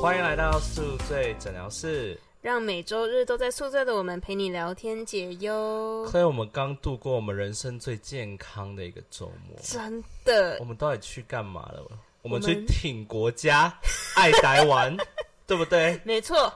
欢迎来到宿醉诊疗室。让每周日都在宿醉的我们陪你聊天解忧。所以我们刚度过我们人生最健康的一个周末。真的我，们到底去干嘛了？我们我们去挺国家，爱台湾，对不对？没错，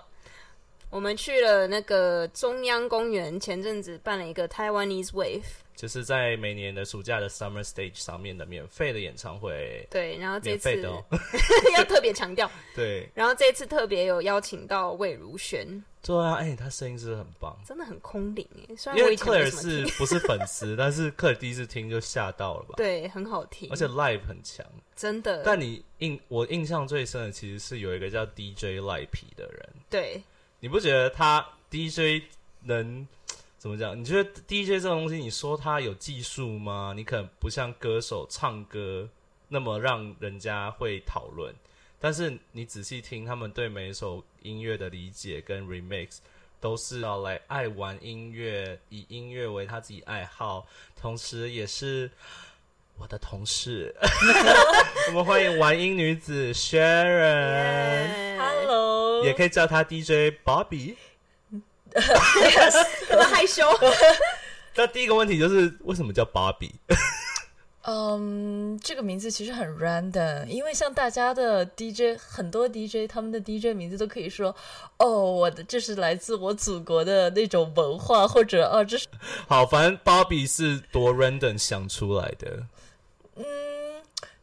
我们去了那个中央公园，前阵子办了一个 Taiwanese Wave，就是在每年的暑假的 Summer Stage 上面的免费的演唱会，对，然后这次免费的哦。要特别强调，对，然后这次特别有邀请到魏如萱，对啊，哎、他声音是不是很棒？真的很空灵耶，虽然因为克尔是不是粉丝，但是克尔第一次听就吓到了吧？对，很好听，而且 live 很强。真的，但你印我印象最深的其实是有一个叫 DJ 赖皮的人，对你不觉得他 DJ 能怎么讲？你觉得 DJ 这种东西，你说他有技术吗？你可能不像歌手唱歌那么让人家会讨论，但是你仔细听他们对每一首音乐的理解跟 remix。都是要来爱玩音乐，以音乐为他自己爱好，同时也是我的同事。我们欢迎玩音女子 Sharon，、耶 Hello，也可以叫她 DJ Bobby。这么害羞，那第一个问题就是为什么叫 Bobby？嗯，这个名字其实很 random，因为像大家的 DJ，很多 DJ 他们的 DJ 名字都可以说，哦，我的这是来自我祖国的那种文化，或者哦，这是好，反正 Bobby 是多 random 想出来的。嗯，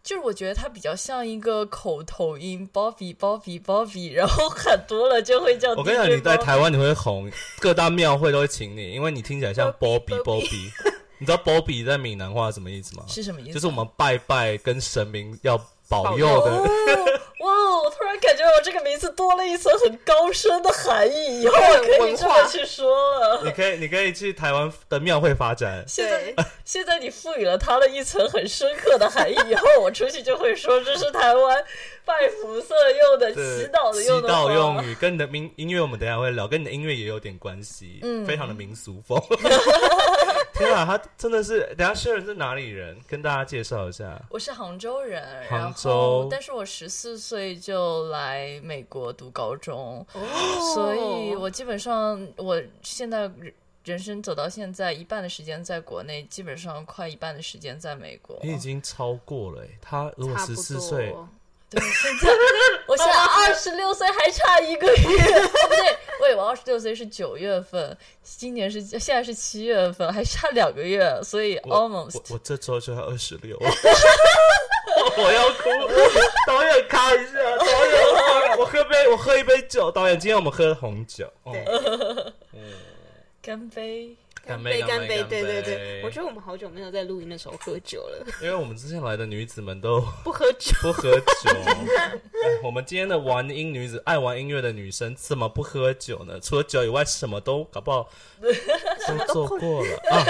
就是我觉得它比较像一个口头音，Bobby Bobby Bobby，然后喊多了就会叫我跟你讲，你在台湾你会红，各大庙会都会请你，因为你听起来像 Bobby Bobby。你知道 Bobby 在闽南话什么意思吗？是什么意思？就是我们拜拜跟神明要保佑的。哦，我突然感觉我这个名字多了一层很高深的含义，以后我可以这么去说了。你可以，你可以去台湾的庙会发展。现在对，现在你赋予了它的一层很深刻的含义，以后我出去就会说这是台湾拜福色用的、祈祷的祈用的话祷用语跟你的民音乐，我们等下会聊，跟你的音乐也有点关系，嗯非常的民俗风。天啊，他真的是，等下 Sharon 是哪里人？跟大家介绍一下。我是杭州人，杭然州后但是我十四岁就来美国读高中，哦所以我基本上我现在人人生走到现在，一半的时间在国内，基本上快一半的时间在美国。你已经超过了、欸，他如果十四岁，对，现在我现在二十六岁，还差一个月。哦，不对，喂，我二十六岁是九月份，今年是现在是七月份，还差两个月，所以 almost 我我这周就要二十六，我要哭。导演看一下，导演，我喝杯，我喝一杯酒。导演，今天我们喝红酒。哦干杯。干杯干杯！干对对对，我觉得我们好久没有在录音的时候喝酒了，因为我们之前来的女子们都 不喝酒。不喝酒。哎我们今天的玩音女子，爱玩音乐的女生，怎么不喝酒呢？除了酒以外，什么都搞不好 都做过了啊。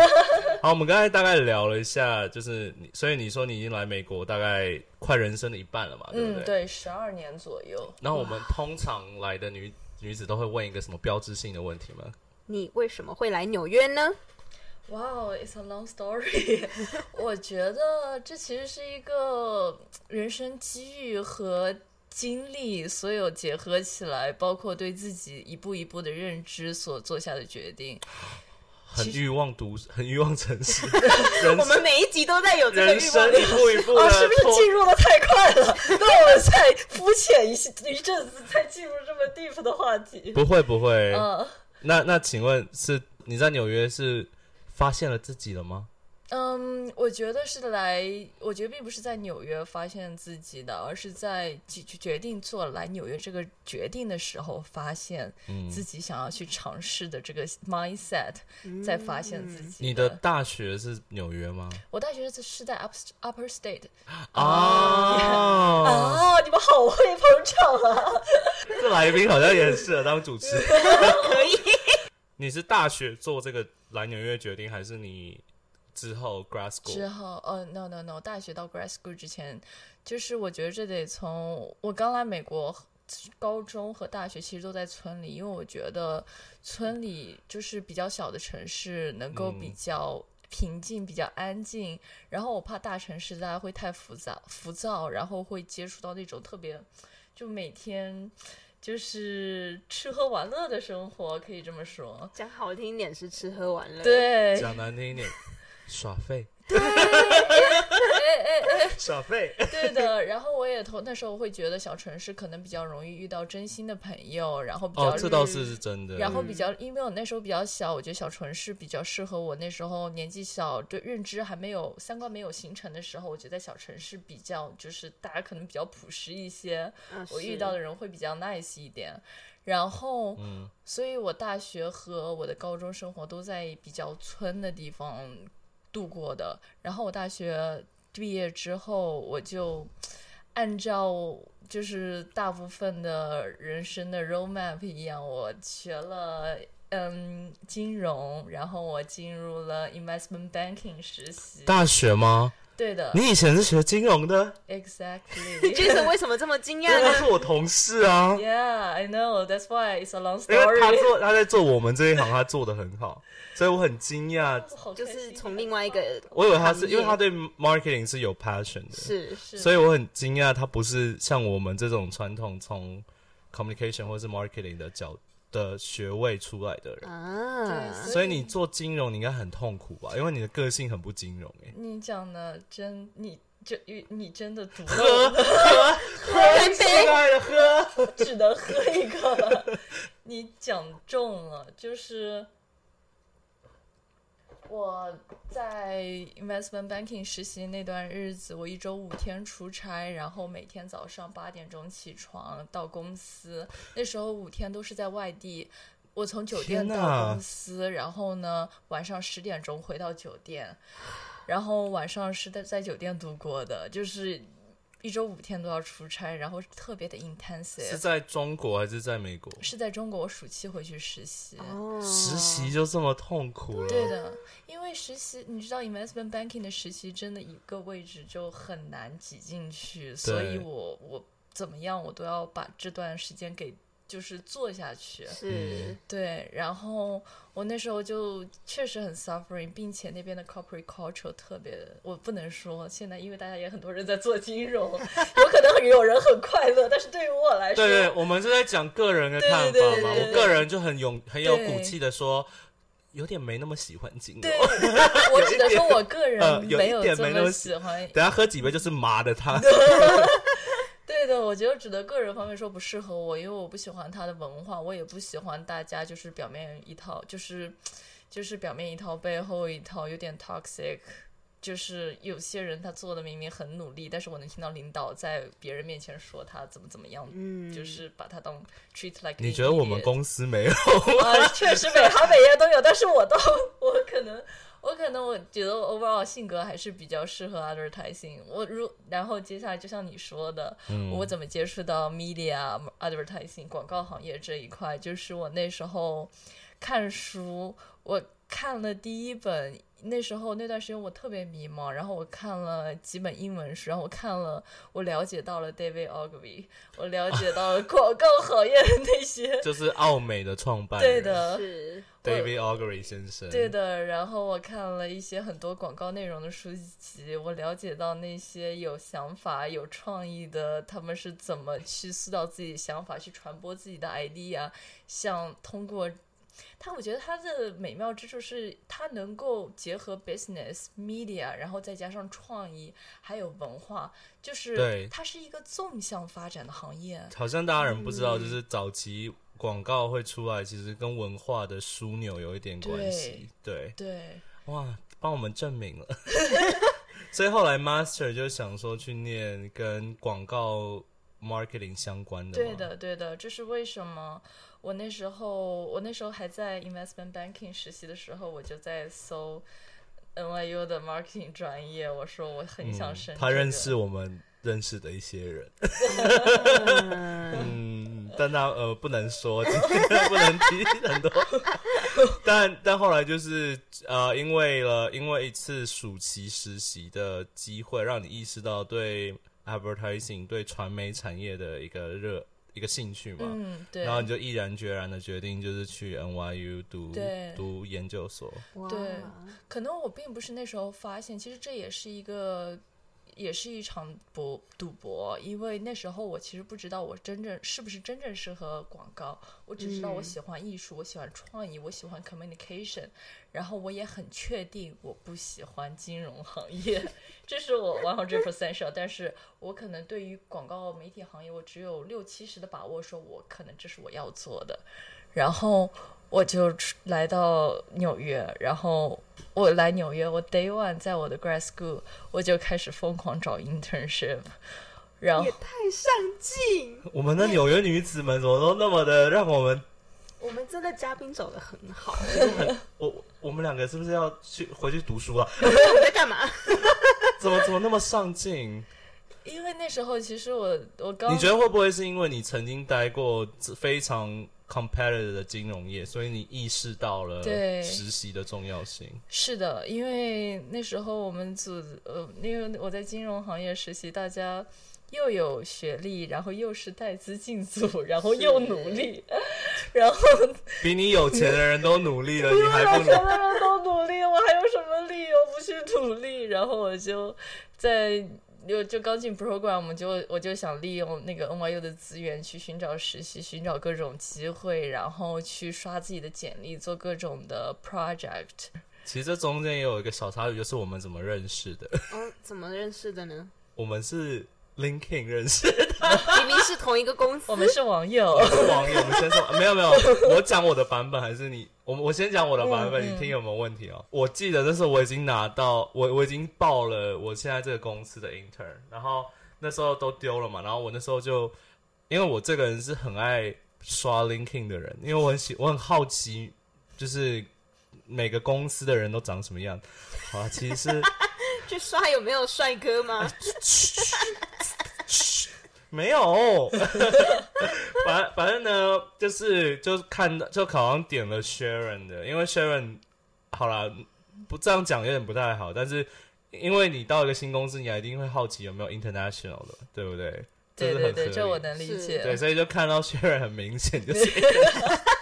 好，我们刚才大概聊了一下，就是你，所以你说你已经来美国大概快人生的一半了嘛，对不嗯，对？。对，十二年左右。然后我们通常来的女女子都会问一个什么标志性的问题吗？你为什么会来纽约呢？哇哦，It's a long story。我觉得这其实是一个人生机遇和经历所有结合起来，包括对自己一步一步的认知所做下的决定。很欲望读，很欲望城市，我们每一集都在有这个人欲望。生一步一步的 哦，是不是进入的太快了？那我们再肤浅一些一阵子，再进入这么 deep 的话题。不会不会。嗯那那请问是你在纽约是发现了自己了吗？嗯，我觉得是来，我觉得并不是在纽约发现自己的，而是在决决定做来纽约这个决定的时候，发现嗯，自己想要去尝试的这个 mindset，再发现自己。你的大学是纽约吗？我大学是是在 Upper Upper State 啊，啊，你们好会捧场啊！这来宾好像也很适合当主持人。可以。你是大学做这个来纽约决定，还是你之后 grad 之 school？之后，呃、n o no no，大学到 grad school 之前，就是我觉得这得从我刚来美国，高中和大学其实都在村里，因为我觉得村里就是比较小的城市，能够比嗯较平静、比较安静。然后我怕大城市大家会太浮躁、浮躁，然后会接触到那种特别。就每天就是吃喝玩乐的生活，可以这么说。讲好听一点是吃喝玩乐，，对，讲难听一点，耍废，耍废。对的，然后我也同那时候会觉得小城市可能比较容易遇到真心的朋友，然后比较哦，这倒是是真的。然后比较，因为我那时候比较小，我觉得小城市比较适合我。那时候年纪小，对认知还没有三观没有形成的时候，我觉得在小城市比较就是大家可能比较朴实一些，嗯我遇到的人会比较 nice 一点。然后，嗯，所以我大学和我的高中生活都在比较村的地方度过的。然后我大学毕业之后，我就按照就是大部分的人生的 roadmap 一样，我学了。嗯，金融，然后我进入了 investment banking 实习。大学吗？对的你以前是学金融的？，exactly。Jason 为什么这么惊讶因为他？是我同事啊。Yeah, I know. That's why it's a long 因为他 story. 他做他在做我们这一行，他做的很好，所以我很惊讶。就是从另外一个，我以为他是因为他对 marketing 是有 passion 的，是是所以我很惊讶，他不是像我们这种传统从 communication 或是 marketing 的角的学位出来的人。啊对，所以你做金融，你应该很痛苦吧？因为你的个性很不金融诶、你讲的真，你就你真的读喝了，喝喝，亲爱的喝。只能喝一个了。你讲中了，就是我在 investment banking 实习那段日子，我一周五天出差，然后每天早上八点钟起床到公司。那时候五天都是在外地，我从酒店到公司，然后呢晚上十点钟回到酒店，然后晚上是在在酒店度过的，就是一周五天都要出差，然后特别的 intensive。是在中国还是在美国？是在中国我暑期回去实习。哦实习就这么痛苦了？对的，因为实习，你知道 investment banking 的实习真的一个位置就很难挤进去，所以我我怎么样我都要把这段时间给就是做下去。是对，然后我那时候就确实很 suffering，并且那边的 corporate culture 特别，我不能说现在，因为大家也很多人在做金融，有可能有人很快乐，但是对于我来说，对对，我们是在讲个人的看法嘛。我个人就很勇很有骨气的说，有点没那么喜欢金融。对，我只能说我个人 没有这么点没那么喜欢等下喝几杯就是麻的他。对的，我觉得只能个人方面说不适合我，因为我不喜欢他的文化，我也不喜欢大家就是表面一套，就是就是表面一套，背后一套，有点 toxic。就是有些人他做的明明很努力，但是我能听到领导在别人面前说他怎么怎么样，嗯，就是把他当 treat like。你觉得我们公司没有？啊，确实每行每业都有，但是我都我可能我可能我觉得我 overall 性格还是比较适合 advertising。我如然后接下来就像你说的，嗯我怎么接触到 media advertising 广告行业这一块，就是我那时候看书，我看了第一本。那时候那段时间我特别迷茫，然后我看了几本英文书，然后我看了，我了解到了 David Ogilvy，我了解到了广告行业的那些，就是奥美的创办人，对的，是 David Augury 先生。对的，然后我看了一些很多广告内容的书籍，我了解到那些有想法、有创意的，他们是怎么去塑造自己的想法，去传播自己的 idea，像通过。他我觉得它的美妙之处是，它能够结合 business、media，然后再加上创意，还有文化，就是对它是一个纵向发展的行业。好像大家人不知道，嗯就是早期广告会出来，其实跟文化的枢纽有一点关系。对，对，哇，帮我们证明了。所以后来 master 就想说去念跟广告 marketing 相关的。对，的，对的，这是为什么？我那时候，我那时候还在 investment banking 实习的时候，我就在搜 NYU 的 marketing 专业。我说我很想升、嗯他认识我们认识的一些人，嗯，但他呃不能说，今天 不能提很多。但但后来就是呃，因为了因为一次暑期实习的机会，让你意识到对 advertising 对传媒产业的一个热一个兴趣嘛。嗯，对，然后你就毅然决然的决定，就是去 NYU 读读研究所。对可能我并不是那时候发现，其实这也是一个也是一场博赌博，因为那时候我其实不知道我真正是不是真正适合广告，我只知道我嗯。喜欢艺术，我喜欢创意，我喜欢 communication，然后我也很确定我不喜欢金融行业，这是我 one hundred percent sure，但是我可能对于广告媒体行业，我只有六七十的把握，说我可能这是我要做的，然后我就出来到纽约，然后我来纽约，我 day one 在我的 grad school 我就开始疯狂找 internship，然后也太上进，我们的纽约女子们怎么都那么的让我们，我们真的嘉宾找的很好。我我们两个是不是要去回去读书啊？我们在干嘛？怎么怎么那么上进？因为那时候其实我我刚你觉得会不会是因为你曾经待过非常 competitive 的金融业，所以你意识到了对实习的重要性？是的，因为那时候我们组呃，因为我在金融行业实习，大家又有学历，然后又是带资进组，然后又努力，然后比你有钱的人都努力了，你还不努？有钱的人都努力，我还有什么理由不去努力？然后我就在就就刚进 program，我们就我就想利用那个 NYU 的资源去寻找实习，寻找各种机会，然后去刷自己的简历，做各种的 project。其实这中间也有一个小插曲，就是我们怎么认识的。嗯，怎么认识的呢？我们是 LinkedIn 认识的明明是同一个公司。我们是网友，我是网友。我们先说，没有没有，我讲我的版本还是你？我我先讲我的版本，你听有没有问题哦？我记得那时候我已经拿到，我我已经报了我现在这个公司的 intern，然后那时候都丢了嘛，然后我那时候就，因为我这个人是很爱刷 LinkedIn 的人，因为我很喜，我很好奇，就是每个公司的人都长什么样。好啊，其实是。去刷有没有帅哥吗？没有，反反正呢，就是就是看到就好像点了 Sharon 的，因为 Sharon 好啦，不这样讲有点不太好，但是因为你到一个新公司，你一定会好奇有没有 international 的，对不对？对对对，这是很合理这我能理解。对，所以就看到 Sharon 很明显就是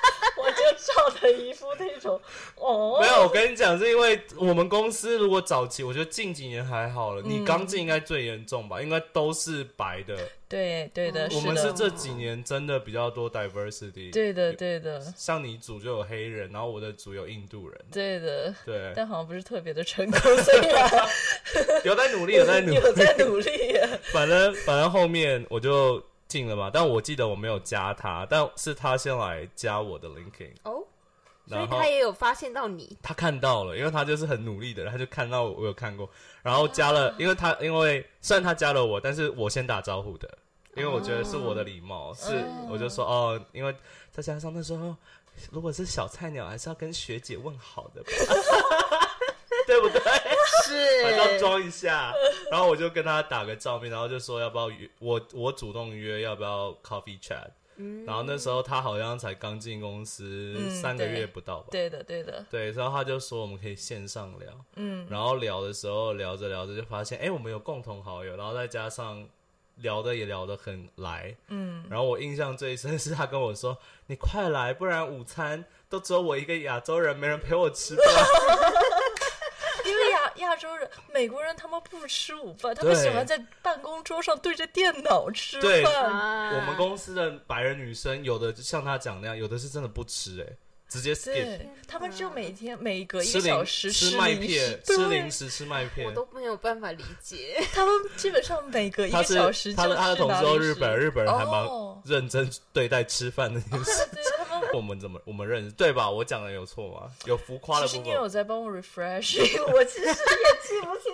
的一副那种。哦，没有。我跟你讲，是因为我们公司如果早期，我觉得近几年还好了，你嗯刚进应该最严重吧，应该都是白的。对对的，嗯我们是。这几年真的比较多 diversity，对的对的。像你组就有黑人，然后我的组有印度人，对的，对，但好像不是特别的成功，虽然 有在 努力，有在努力，有在努力。反正反正后面我就进了嘛，但我记得我没有加他，但是他先来加我的 LinkedIn，哦，所以他也有发现到你。他看到了，因为他就是很努力的，他就看到我有看过，然后加了，因为他因为虽然他加了我，但是我先打招呼的，因为我觉得是我的礼貌，是嗯我就说哦，因为再加上那时候如果是小菜鸟，还是要跟学姐问好的吧，对不对？还是要是，装一下，然后我就跟他打个照面，然后就说要不要约我，我主动约要不要 coffee chat，、嗯。然后那时候他好像才刚进公司、嗯三个月不到吧，对。的对的，对，然后他就说我们可以线上聊，嗯，然后聊的时候聊着聊着就发现，哎，我们有共同好友，然后再加上聊的也聊得很来，嗯，然后我印象最深是他跟我说，你快来，不然午餐都只有我一个亚洲人，没人陪我吃饭。洲人、美国人他们不吃午饭，他们喜欢在办公桌上对着电脑吃饭。啊我们公司的白人女生，有的就像她讲那样，有的是真的不吃、哎，直接 skip，对他们就每天每隔一个小时吃麦片，吃零食，吃麦片我。都没有办法理解。他们基本上每隔一个小时就他的他的同事都日本，日本人还蛮哦认真对待吃饭的件事。对他们。我们怎么我们认识对吧？我讲的有错吗？有浮夸的部其实你有。在帮我 refresh，我其实也记不清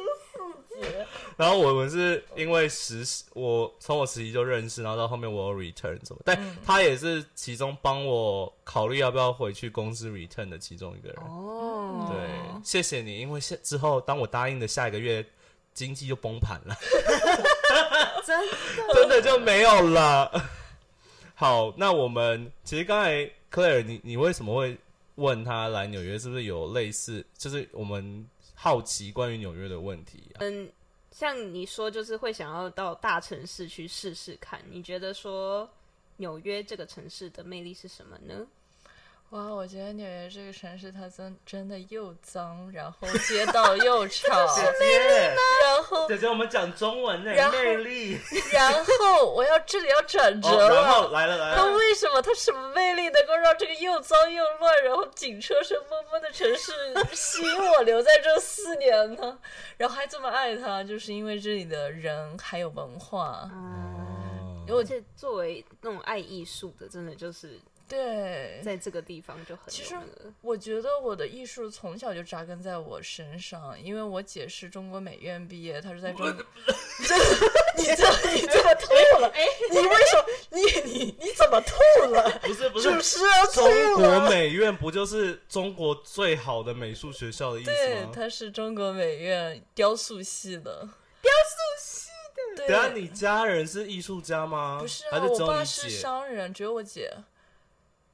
细节。然后我们是因为实习，我从我实习就认识，然后到后面我有 return 什么，但嗯他也是其中帮我考虑要不要回去公司 return 的其中一个人。哦，对，谢谢你，因为现之后当我答应的下一个月经济就崩盘了，真的 真的就没有了。好，那我们其实刚才 Claire，你你为什么会问他来纽约？是不是有类似，就是我们好奇关于纽约的问题啊？嗯，像你说，就是会想要到大城市去试试看。你觉得说纽约这个城市的魅力是什么呢？哇，我觉得纽约这个城市它真真的又脏，然后街道又 吵，姐姐，然后姐姐，我们讲中文呢，然后魅力。然后我要这里要转折哦，然后了。来了来它，为什么？它什么魅力能够让这个又脏又乱，然后警车声嗡嗡的城市 吸引我留在这四年呢？然后还这么爱它，就是因为这里的人还有文化。啊，哦而且作为那种爱艺术的，真的就是对，在这个地方就很其实我觉得我的艺术从小就扎根在我身上，因为我姐是中国美院毕业，她是在中。你这你这你这么吐了？哎，你为什么你你你怎么吐了？不是不是主，持人中国。美院不就是中国最好的美术学校的意思吗对，吗？她是中国美院雕塑系的。雕塑系的。等下，你家人是艺术家吗？不是啊，我爸是？商人，只有我姐。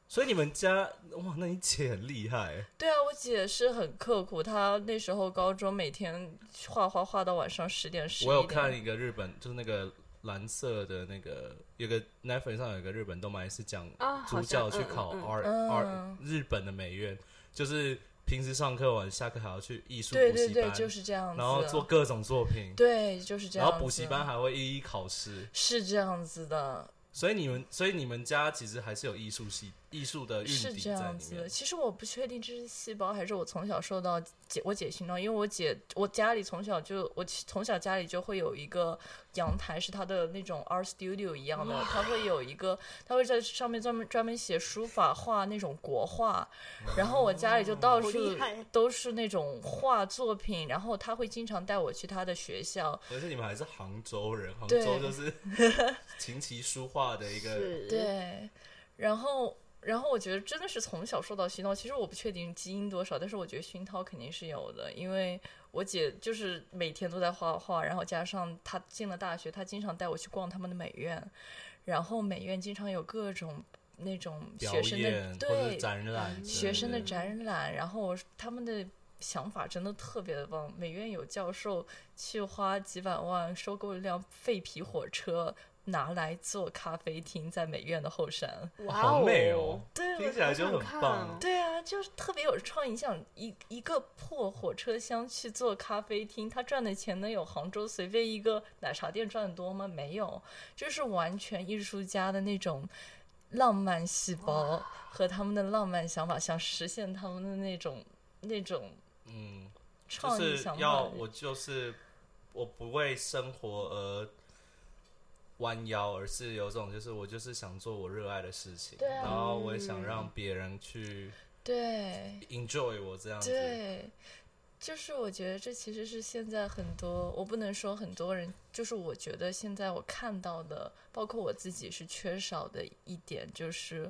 所以你们家哇，那你姐很厉害。对啊，我姐是很刻苦，她那时候高中每天画画画到晚上十点十。我有看一个日本，就是那个蓝色的那个，有个 Netflix 上有一个日本动漫是讲啊，主好像教去考嗯嗯 art 嗯 art 日本的美院，就是平时上课完下课还要去艺术对对对，补习班，就是这样子。然后做各种作品，对，就是这样子。然后补习班还会一一考试。是这样子的，所以你们，所以你们家其实还是有艺术系、艺术的是这样子的。。其实我不确定这是细胞还是我从小受到姐我姐熏陶，因为我姐我家里从小就我从小家里就会有一个阳台，是她的那种 art studio 一样的，她会有一个，她会在上面专门专门写书法画那种国画，然后我家里就到处都是那种画作品，然后她会经常带我去她的学校，而且你们还是杭州人，杭州就是 琴棋书画的一个。对，然后然后我觉得真的是从小受到熏陶，其实我不确定基因多少，但是我觉得熏陶肯定是有的，因为我姐就是每天都在画画，然后加上她进了大学，她经常带我去逛他们的美院，然后美院经常有各种那种学生的对展览，学生的展览，然后他们的想法真的特别的棒。美院有教授去花几百万收购一辆废皮火车，拿来做咖啡厅，在美院的后山。哇好美哦，对，听起来就很棒哦。对啊，就是特别有创意，像一一个破火车厢去做咖啡厅，他赚的钱能有杭州随便一个奶茶店赚的多吗？没有，就是完全艺术家的那种浪漫细胞和他们的浪漫想法，想实现他们的那种那种嗯，就是创意想法。要我就是我不为生活而弯腰，而是有种就是我就是想做我热爱的事情，对啊然后我也想让别人去对 enjoy 我这样子。对，就是我觉得这其实是现在很多，我不能说很多人，就是我觉得现在我看到的，包括我自己是缺少的一点，就是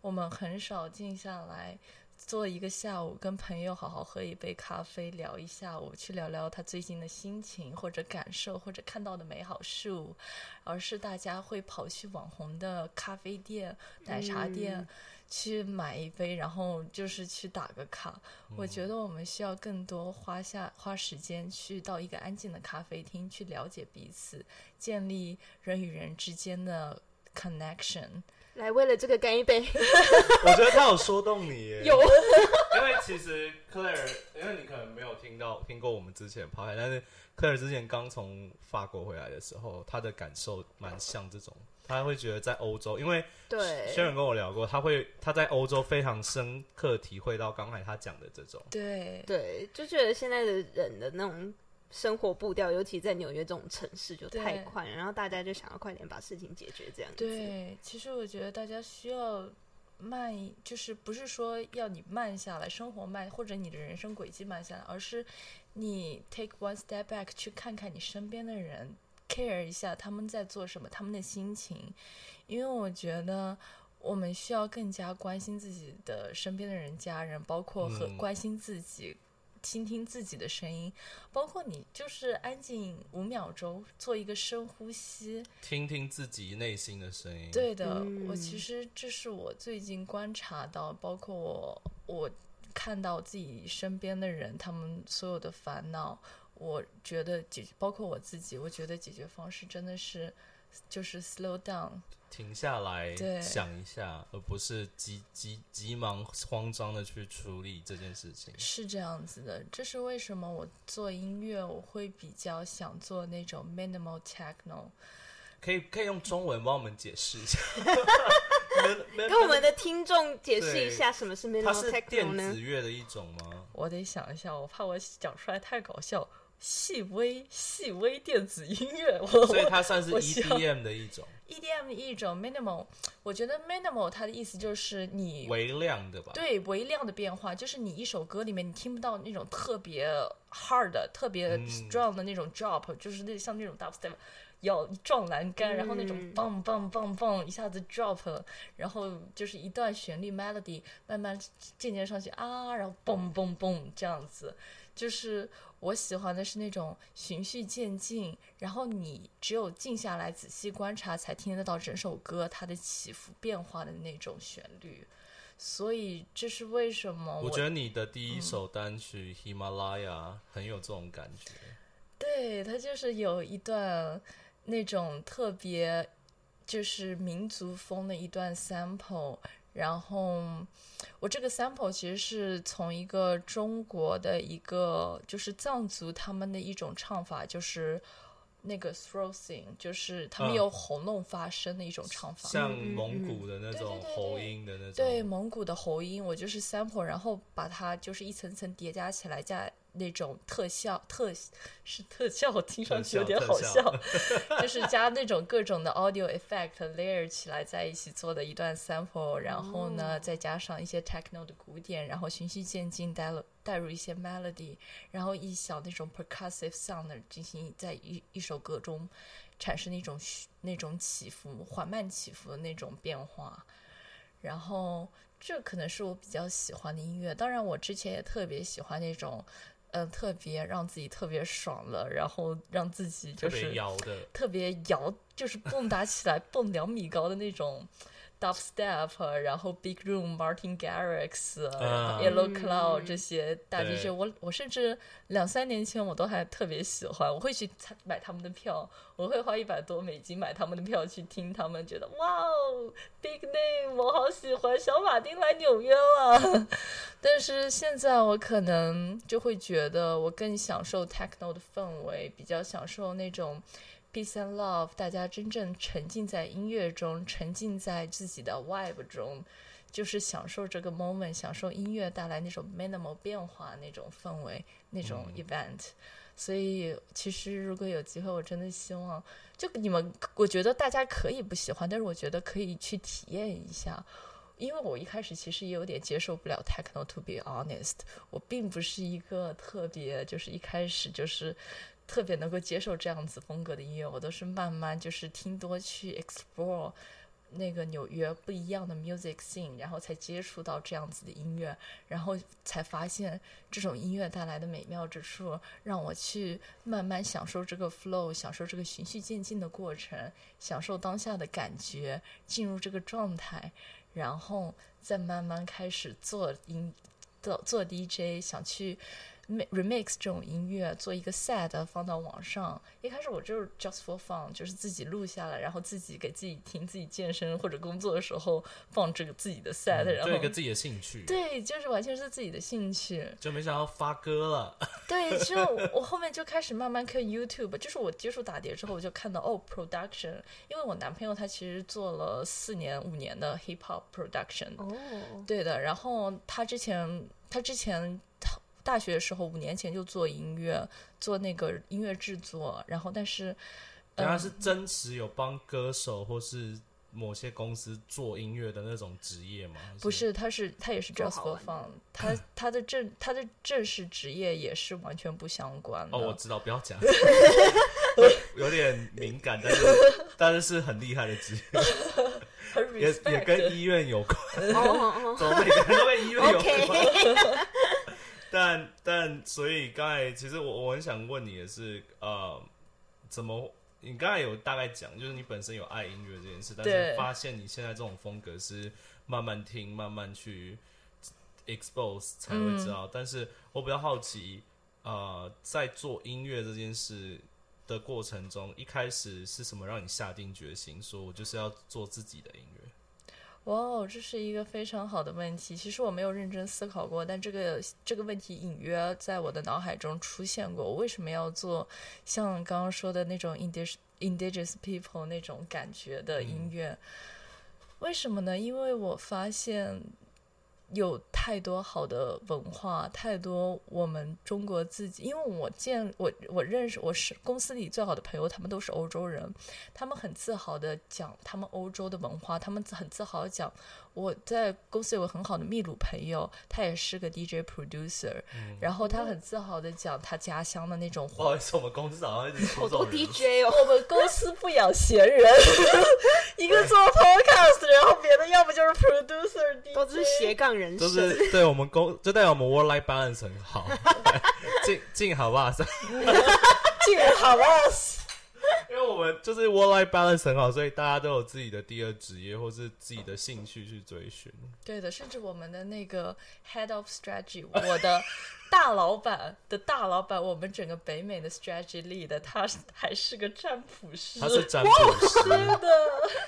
我们很少静下来。做一个下午，跟朋友好好喝一杯咖啡，聊一下午，去聊聊他最近的心情或者感受，或者看到的美好事物，而是大家会跑去网红的咖啡店、奶茶店、嗯去买一杯，然后就是去打个卡。我觉得我们需要更多花下花时间去到一个安静的咖啡厅，去了解彼此，建立人与人之间的 connection。来为了这个干一杯，我觉得他有说动你耶，有。因为其实 Claire，因为你可能没有听到听过我们之前的 p o 但是 Claire 之前刚从法国回来的时候，他的感受蛮像这种，他会觉得在欧洲，因为对，轩然跟我聊过，他会他在欧洲非常深刻体会到刚才他讲的这种，对对，就觉得现在的人的那种生活步调，尤其在纽约这种城市就太快了，然后大家就想要快点把事情解决，这样子。对，其实我觉得大家需要慢，就是不是说要你慢下来，生活慢，或者你的人生轨迹慢下来，而是你 take one step back 去看看你身边的人，care 一下他们在做什么，他们的心情，因为我觉得。我们需要更加关心自己的身边的人、家人，包括和嗯关心自己，倾听自己的声音，包括你就是安静五秒钟，做一个深呼吸，听听自己内心的声音。，对的，我嗯其实这是我最近观察到，包括我我看到自己身边的人，他们所有的烦恼，我觉得解，包括我自己，我觉得解决方式真的是就是 slow down。停下来对想一下，而不是急急急忙慌张的去处理这件事情。是这样子的，这是为什么我做音乐我会比较想做那种 minimal techno。可以可以用中文帮我们解释一下，跟 跟我们的听众解释一下什么是 minimal techno 电子？乐的一种吗？我得想一下，我怕我讲出来太搞笑。细微细微电子音乐，我所以它算是 EDM 的一种，EDM 的一种 minimal。我觉得 minimal 它的意思就是你微量的吧？对微量的变化，就是你一首歌里面你听不到那种特别 hard 的、特别嗯 strong 的那种 drop，、就是那像那种 dubstep 要撞栏杆，然后那种嗯 bang bang bang bang 一下子 drop，然后就是一段旋律 melody 慢慢渐渐上去啊，然后嘣嘣嘣这样子，就是我喜欢的是那种循序渐进，然后你只有静下来仔细观察，才听得到整首歌它的起伏变化的那种旋律。所以这是为什么我觉得你的第一首单曲《Himalaya》很有这种感觉。对，它就是有一段那种特别就是民族风的一段 sample，然后我这个 sample 其实是从一个中国的一个就是藏族他们的一种唱法，就是那个 throat sing，就是他们嗯。有喉咙发声的一种唱法。像蒙古的那种喉音的那种，对蒙古的喉音，我就是 sample，然后把它就是一层层叠加起来，加那种特效特是特效，听上去有点好笑，就是加那种各种的 audio effect layer 起来在一起做的一段 sample，然后呢、哦。再加上一些 techno 的鼓点，然后循序渐进带入带入一些 melody，然后一小那种 percussive sound 进行在一一首歌中产生那种那种起伏缓慢起伏的那种变化。然后这可能是我比较喜欢的音乐。当然，我之前也特别喜欢那种，嗯、特别让自己特别爽了，然后让自己特别就是摇的。特别摇，就是蹦跶起来，蹦两米高的那种 dubstep，然后 Big Room、Martin Garrix、啊。Yellow 嗯。Cloud 这些大对。DJ，我我甚至两三年前我都还特别喜欢，我会去买他们的票，我会花一百多美金买他们的票去听他们，觉得哇哦，Big Name，我好喜欢，小马丁来纽约了。但是现在我可能就会觉得我更享受 techno 的氛围，比较享受那种 peace and love，大家真正沉浸在音乐中，沉浸在自己的 vibe 中，就是享受这个 moment，享受音乐带来那种 minimal 变化那种氛围，那种 event。所以，其实如果有机会，我真的希望，就你们，我觉得大家可以不喜欢，但是我觉得可以去体验一下。因为我一开始其实也有点接受不了 techno。To be honest，我并不是一个特别就是一开始就是特别能够接受这样子风格的音乐，我都是慢慢就是听多去 explore 那个纽约不一样的 music scene，然后才接触到这样子的音乐，然后才发现这种音乐带来的美妙之处，让我去慢慢享受这个 flow，享受这个循序渐进的过程，享受当下的感觉，进入这个状态，然后再慢慢开始做音，做做 DJ，想去 remix 这种音乐，做一个 set 放到网上。一开始我就是 just for fun，就是自己录下来，然后自己给自己听，自己健身或者工作的时候放这个自己的 set，、然后做一个自己的兴趣，对，就是完全是自己的兴趣。就没想到发歌了。对，就我后面就开始慢慢看 YouTube，就是我接触打碟之后，我就看到哦 production，因为我男朋友他其实做了四年五年的 hip hop production，哦，对的。然后他之前他之前大学的时候五年前就做音乐，做那个音乐制作，然后但是原来是真实有帮歌手或是某些公司做音乐的那种职业吗？还不是，他是他也是做 just 好 for fun，他 他的正他的正式职业也是完全不相关的。哦，我知道，不要讲，有点敏感，但是 但是是很厉害的职业，也也跟医院有关，哦哦怎么每个人都跟医院有关？但但所以刚才其实我我很想问你的是，呃，怎么你刚才有大概讲，就是你本身有爱音乐这件事，但是发现你现在这种风格是慢慢听、慢慢去 expose 才会知道。但是我比较好奇，呃，在做音乐这件事，的过程中，一开始是什么让你下定决心说，我就是要做自己的音乐？哇哦，这是一个非常好的问题。其实我没有认真思考过，但这个这个问题隐约在我的脑海中出现过。我为什么要做像刚刚说的那种 indigenous indigenous people 那种感觉的音乐？为什么呢？因为我发现。有太多好的文化，太多我们中国自己。因为我见我我认识我是公司里最好的朋友，他们都是欧洲人，他们很自豪的讲他们欧洲的文化，他们很自豪讲。我在公司有个很好的秘鲁朋友，他也是个 DJ producer，然后他很自豪的讲他家乡的那种。不好意思，我们公司好像好多 DJ 哦。我们公司不养闲人，一个做 podcast，然后别的要么就是 producer，都是斜杠人生。都是对我们公，就代表我们 work life balance 很好。进进好不好？进好不好？因为我们就是 work life balance 很好，所以大家都有自己的第二职业或是自己的兴趣去追寻。对的，甚至我们的那个 head of strategy，我的。大老板的大老板，我们整个北美的 strategy lead，他还是个占卜师。他是占卜师的。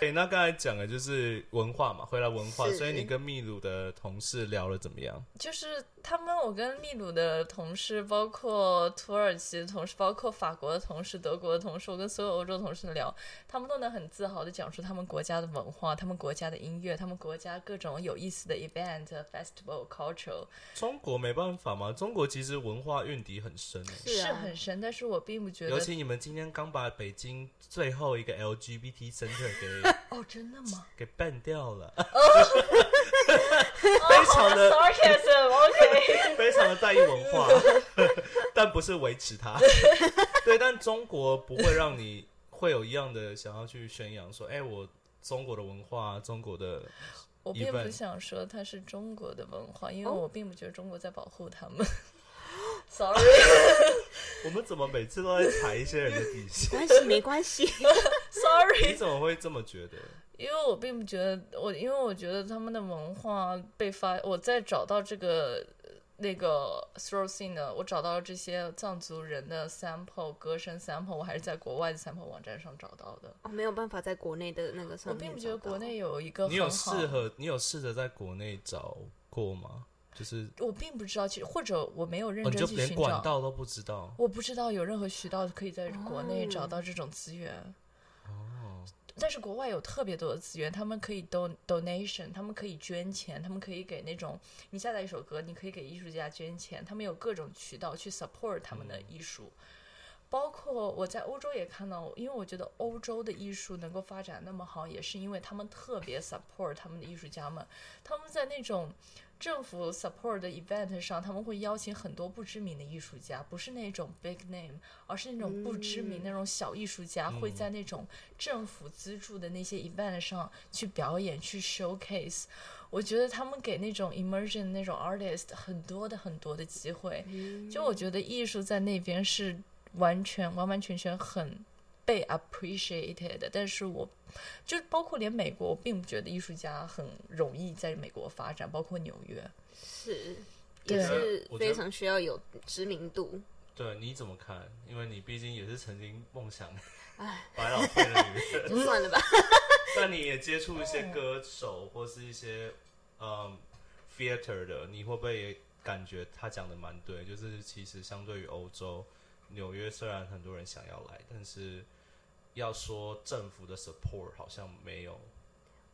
哎，那刚才讲的就是文化嘛，回来文化，所以你跟秘鲁的同事聊了怎么样？就是他们，我跟秘鲁的同事，包括土耳其的同事，包括法国的同事，德国的同事，我跟所有欧洲同事聊，他们都能很自豪的讲述他们国家的文化，他们国家的音乐，他们国家各种有意思的 event、festival、culture。中国没办法吗？中中国其实文化蕴底很深，是很深，但是我并不觉得。尤其你们今天刚把北京最后一个 LGBT center 给 哦，真的吗？给办掉了，非常的 sarcasm，OK，非常的在意文化，但不是维持它。对，但中国不会让你会有一样的想要去宣扬说，哎，我中国的文化，中国的。我并不想说它是中国的文化，因为我并不觉得中国在保护他们。Sorry，我们怎么每次都在踩一些人的底线？没关系，没关系。Sorry，你怎么会这么觉得？因为我并不觉得我，因为我觉得他们的文化被发，我在找到这个。那个 Throwing 的，我找到了这些藏族人的 sample 歌声 sample，我还是在国外的 sample 网站上找到的。哦，没有办法在国内的那个上面。我并不觉得国内有一个。你有适合？你有试着在国内找过吗？就是我并不知道，其实或者我没有认真去寻找。连管道都不知道。我不知道有任何渠道可以在国内找到这种资源。但是国外有特别多的资源，他们可以 don donation，他们可以捐钱，他们可以给那种你下载一首歌，你可以给艺术家捐钱，他们有各种渠道去 support 他们的艺术。包括我在欧洲也看到，因为我觉得欧洲的艺术能够发展那么好，也是因为他们特别 support 他们的艺术家们，他们在那种。政府 support 的 event 上，他们会邀请很多不知名的艺术家，不是那种 big name，而是那种不知名那种小艺术家，会在那种政府资助的那些 event 上去表演，去 showcase。我觉得他们给那种 immersion 那种 artist 很多的很多的机会。就我觉得艺术在那边是完全完完全全很。被 appreciated，但是我就包括连美国，我并不觉得艺术家很容易在美国发展，包括纽约，是也是非常需要有知名度。对，你怎么看？因为你毕竟也是曾经梦想 百老汇的女人，就算了吧。但你也接触一些歌手或是一些嗯 theater 的，你会不会也感觉他讲的蛮对？就是其实相对于欧洲，纽约虽然很多人想要来，但是要说政府的 support 好像没有，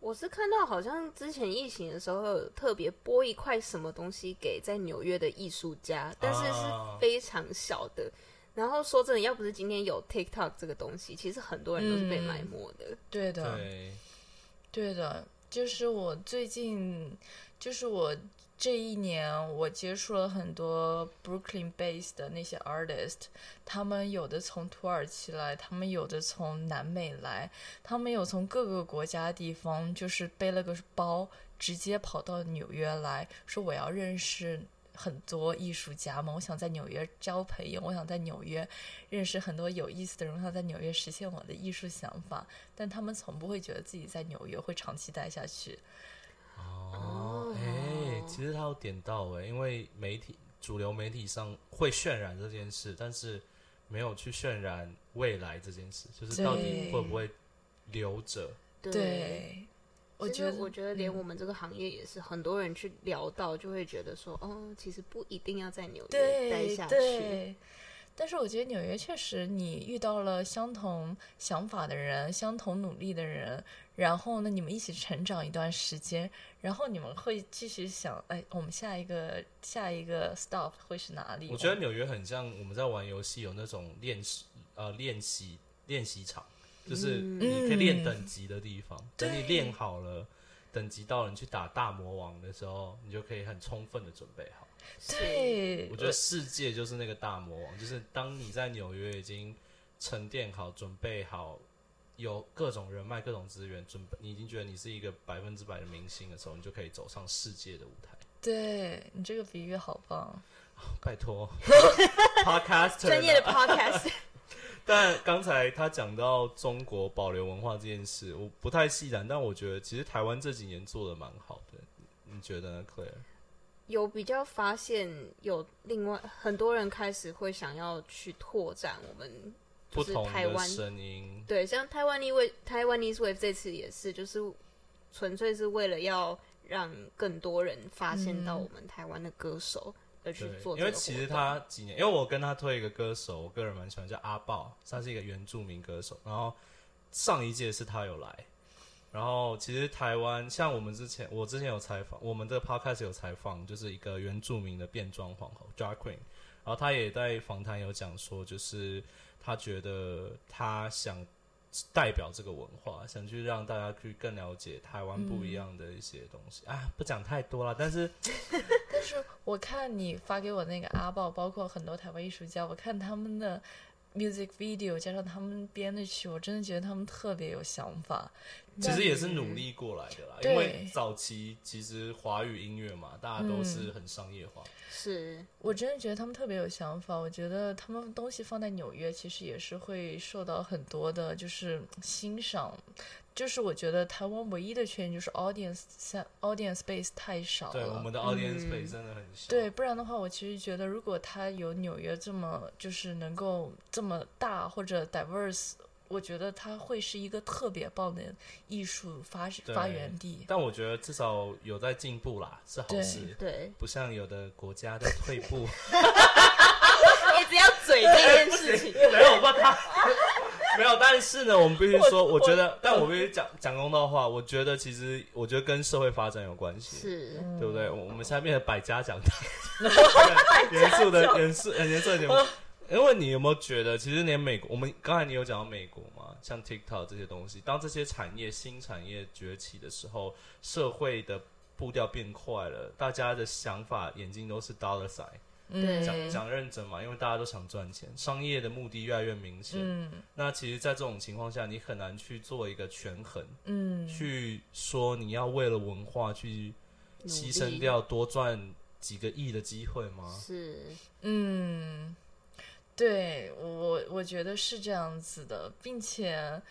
我是看到好像之前疫情的时候有特别拨一块什么东西给在纽约的艺术家，但是是非常小的。然后说真的，要不是今天有 TikTok 这个东西，其实很多人都是被埋没的。对的，对的，就是我最近，就是我。这一年，我接触了很多 Brooklyn base 的那些 artist，他们有的从土耳其来，他们有的从南美来，他们有从各个国家地方，就是背了个包，直接跑到纽约来说我要认识很多艺术家嘛，我想在纽约交朋友，我想在纽约认识很多有意思的人，我想在纽约实现我的艺术想法，但他们从不会觉得自己在纽约会长期待下去。哦，哎，其实他有点到哎，因为媒体主流媒体上会渲染这件事，但是没有去渲染未来这件事，就是到底对会不会留着？对，我觉得我觉得连嗯我们这个行业也是，很多人去聊到就会觉得说，哦，其实不一定要在纽约待下去。对，但是我觉得纽约确实，你遇到了相同想法的人，相同努力的人，然后呢，你们一起成长一段时间，然后你们会继续想，哎，我们下一个下一个 stop 会是哪里？我觉得纽约很像我们在玩游戏有那种练习呃练习练习场，就是嗯你可以练等级的地方。等你练好了，等级到了，你去打大魔王的时候，你就可以很充分的准备好。是，对，我觉得世界就是那个大魔王，就是当你在纽约已经沉淀好、准备好，有各种人脉、各种资源，准备你已经觉得你是一个百分之百的明星的时候，你就可以走上世界的舞台。对你这个比喻好棒。拜托，Podcaster 专业的 podcast，但刚才他讲到中国保留文化这件事，我不太细谈，但我觉得其实台湾这几年做的蛮好的，你觉得呢，Claire？有比较发现有另外很多人开始会想要去拓展我们就是不同的台湾声音，对，像台湾 Wave 台湾 Wave 这次也是，就是纯粹是为了要让更多人发现到我们台湾的歌手而去对做，因为其实他几年，因为我跟他推一个歌手，我个人蛮喜欢，叫阿豹，他是一个原住民歌手，然后上一届是他有来。然后其实台湾像我们之前，我之前有采访，我们的 podcast 有采访，就是一个原住民的变装皇后 Drag Queen，然后他也在访谈有讲说，就是他觉得他想代表这个文化，想去让大家去更了解台湾不一样的一些东西、啊，不讲太多了，但是 但是我看你发给我那个阿豹，包括很多台湾艺术家，我看他们的 music video 加上他们编的曲，我真的觉得他们特别有想法。其实也是努力过来的啦，因为早期其实华语音乐嘛，大家都是很商业化。是我真的觉得他们特别有想法，我觉得他们东西放在纽约，其实也是会受到很多的，就是欣赏。就是我觉得台湾唯一的缺点就是 audience audience space 太少了。对，我们的 audience space 真的很小。对，不然的话，我其实觉得，如果它有纽约这么就是能够这么大或者 diverse，我觉得它会是一个特别棒的艺术发发源地。但我觉得至少有在进步啦，是好事。对，不像有的国家在退步。一直要嘴这件事情，没有，我怕他 没有。但是呢，我们必须说，我觉得，但我必须讲 讲公道话，我觉得其实我觉得跟社会发展有关系。是对不对？我我们现在变成百家讲坛，严肃的严肃很严肃的节目。因为你有没有觉得，其实连美国，我们刚才你有讲到美国嘛，像 TikTok 这些东西，当这些产业新产业崛起的时候，社会的步调变快了，大家的想法眼睛都是 dollar sign，嗯。讲讲认真嘛，因为大家都想赚钱，商业的目的越来越明显。嗯。那其实，在这种情况下，你很难去做一个权衡，嗯，去说你要为了文化去牺牲掉多赚几个亿的机会吗？是。嗯，对我我觉得是这样子的，并且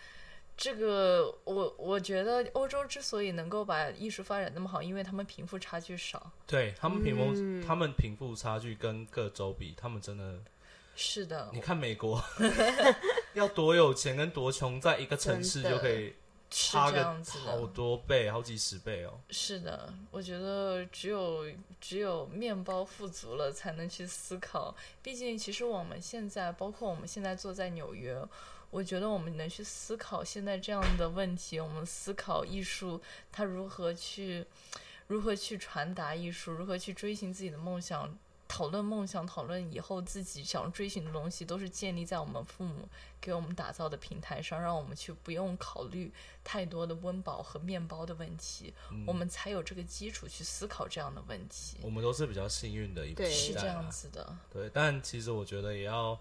这个我我觉得欧洲之所以能够把艺术发展那么好，因为他们贫富差距少。对他们贫富，嗯他们贫富差距跟各州比，他们真的，是的，你看美国 要多有钱跟多穷，在一个城市就可以是差个这样子好。多倍，好几十倍哦。是的，我觉得只有只有面包富足了，才能去思考。毕竟，其实我们现在，包括我们现在坐在纽约，我觉得我们能去思考现在这样的问题，我们思考艺术它如何去如何去传达艺术，如何去追寻自己的梦想。讨论梦想，讨论以后自己想追寻的东西，都是建立在我们父母给我们打造的平台上，让我们去不用考虑太多的温饱和面包的问题，嗯我们才有这个基础去思考这样的问题。我们都是比较幸运的一对是这样子的，对，但其实我觉得也要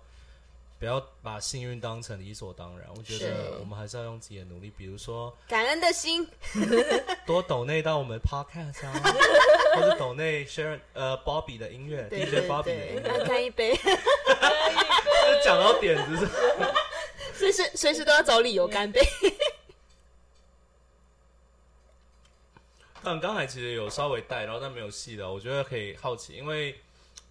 不要把幸运当成理所当然。我觉得我们还是要用自己的努力，比如说感恩的心，多抖内到我们 podcast 啊，或者抖内 share 呃 Bobby 的音乐对，DJ 对 Bobby 的音对，乐，干一杯，就 讲到点子是。随时随时都要找理由干杯。但刚才其实有稍微带，然后但没有细的，我觉得可以好奇，因为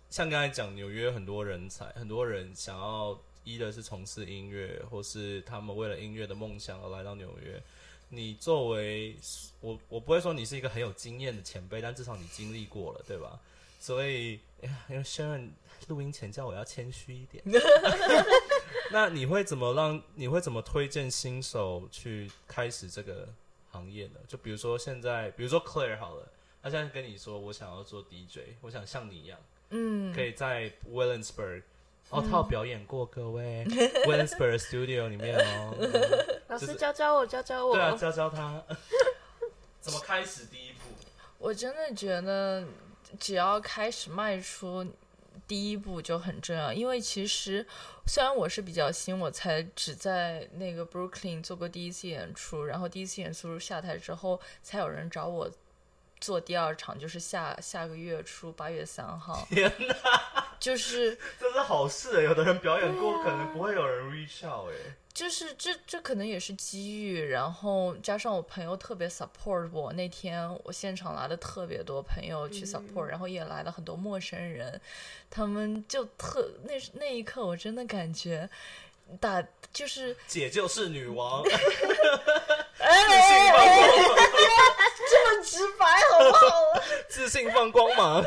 像刚才讲纽约很多人才，很多人想要一的是从事音乐，或是他们为了音乐的梦想而来到纽约。你作为我，我不会说你是一个很有经验的前辈，但至少你经历过了，对吧？所以，因为 Sharon 录音前叫我要谦虚一点。那你会怎么让？你会怎么推荐新手去开始这个行业呢？就比如说现在，比如说 Claire 好了，他现在跟你说我想要做 DJ，我想像你一样，嗯，可以在 Williamsburg，哦，他有表演过，各位 Williamsburg Studio 里面哦，老师教教我，教教我。对啊，教教他 怎么开始第一步。我真的觉得，只要开始迈出第一步就很重要。因为其实虽然我是比较新，我才只在那个 Brooklyn 做过第一次演出，然后第一次演出下台之后，才有人找我做第二场，就是下下个月初八月三号。天哪，就是 这是好事欸有的人表演过，可能不会有人 reach out 哎。就是这这可能也是机遇，然后加上我朋友特别 support 我，那天我现场来了特别多朋友去 support，、然后也来了很多陌生人，他们就特那那一刻我真的感觉打就是姐就是女王，哎，这么直白好不好？自信放光芒。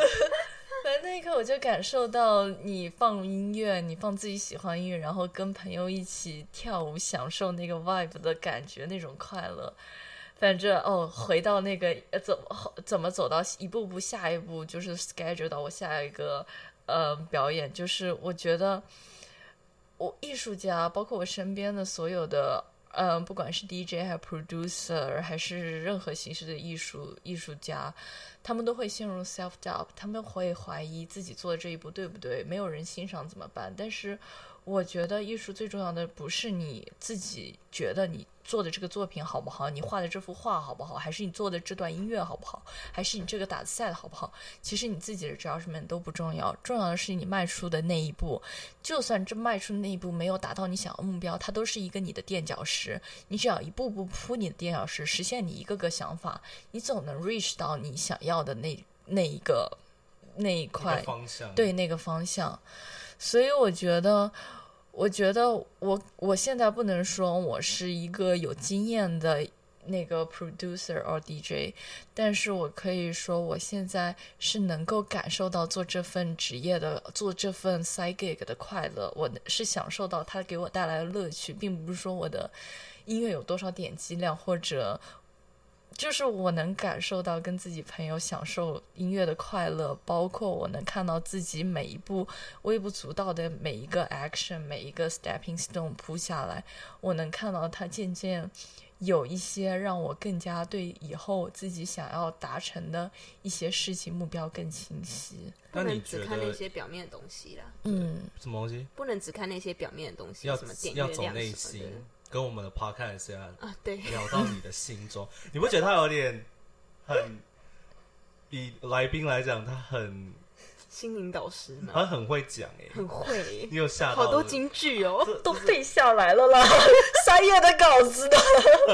那一刻我就感受到你放音乐，你放自己喜欢音乐，然后跟朋友一起跳舞，享受那个 vibe 的感觉，那种快乐。反正哦，回到那个怎么怎么走到一步步下一步，就是 schedule 到我下一个呃表演，就是我觉得我艺术家，包括我身边的所有的。嗯，不管是 DJ 还是 producer，还是任何形式的艺术艺术家，他们都会陷入 self doubt，他们会怀疑自己做的这一步对不对，没有人欣赏怎么办？但是我觉得艺术最重要的不是你自己觉得你做的这个作品好不好，你画的这幅画好不好，还是你做的这段音乐好不好，还是你这个打的赛好不好？其实你自己的 judgment 都不重要，重要的是你迈出的那一步。就算这迈出的那一步没有达到你想要的目标，它都是一个你的垫脚石。你只要一步步铺你的垫脚石，实现你一个个想法，你总能 reach 到你想要的那那一个那一块方向，对那个方向。所以我觉得，我觉得我我现在不能说我是一个有经验的那个 producer or DJ，但是我可以说我现在是能够感受到做这份职业的做这份 side gig 的快乐，我是享受到它给我带来的乐趣，并不是说我的音乐有多少点击量或者。就是我能感受到跟自己朋友享受音乐的快乐，包括我能看到自己每一步微不足道的每一个 action，每一个 stepping stone 铺下来，我能看到它渐渐有一些让我更加对以后自己想要达成的一些事情目标更清晰。不那你能只看那些表面的东西啦，嗯，什么东西？不能只看那些表面的东西，要什么点要走内心跟我们的 podcast 一样，啊，对，聊到你的心中，你不觉得他有点很？以来宾来讲，他很心灵导师嘛，他很会讲哎，很会耶，你有吓到好多金句哦。都背下来了啦，三页的稿子的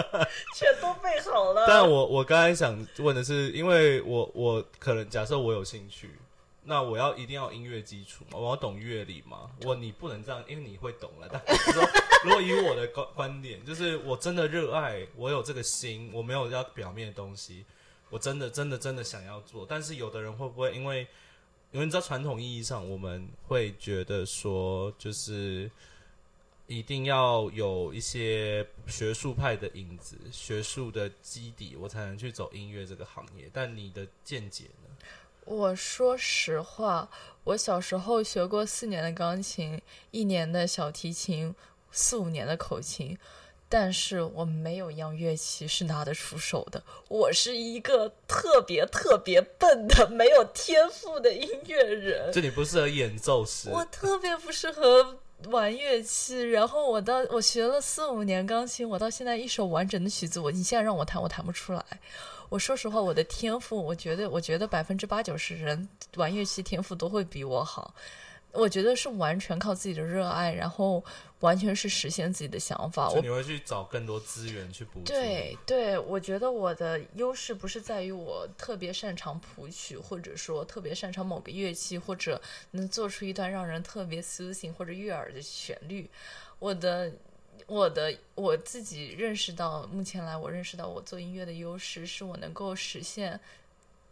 全都背好了。但我我刚才想问的是，因为我我可能假设我有兴趣，那我要一定要音乐基础嘛，我要懂乐理嘛。我你不能这样，因为你会懂了。但是说，如果以我的观观点，就是我真的热爱，我有这个心，我没有要表面的东西，我真的真的真的想要做。但是有的人会不会因为因为你知道传统意义上，我们会觉得说，就是一定要有一些学术派的影子、学术的基底，我才能去走音乐这个行业。但你的见解呢？我说实话，我小时候学过四年的钢琴，一年的小提琴，四五年的口琴，但是我没有一样乐器是拿得出手的。我是一个特别特别笨的、没有天赋的音乐人。就你不适合演奏时，我特别不适合玩乐器，然后我到我学了四五年钢琴，我到现在一首完整的曲子，我你现在让我弹，我弹不出来。我说实话，我的天赋，我觉得，我觉得百分之八九十人玩乐器天赋都会比我好，我觉得是完全靠自己的热爱，然后完全是实现自己的想法。我你会去找更多资源去补。对对，我觉得我的优势不是在于我特别擅长谱曲，或者说特别擅长某个乐器，或者能做出一段让人特别 soothing 或者悦耳的旋律。我的我的我自己认识到，目前来我认识到我做音乐的优势是我能够实现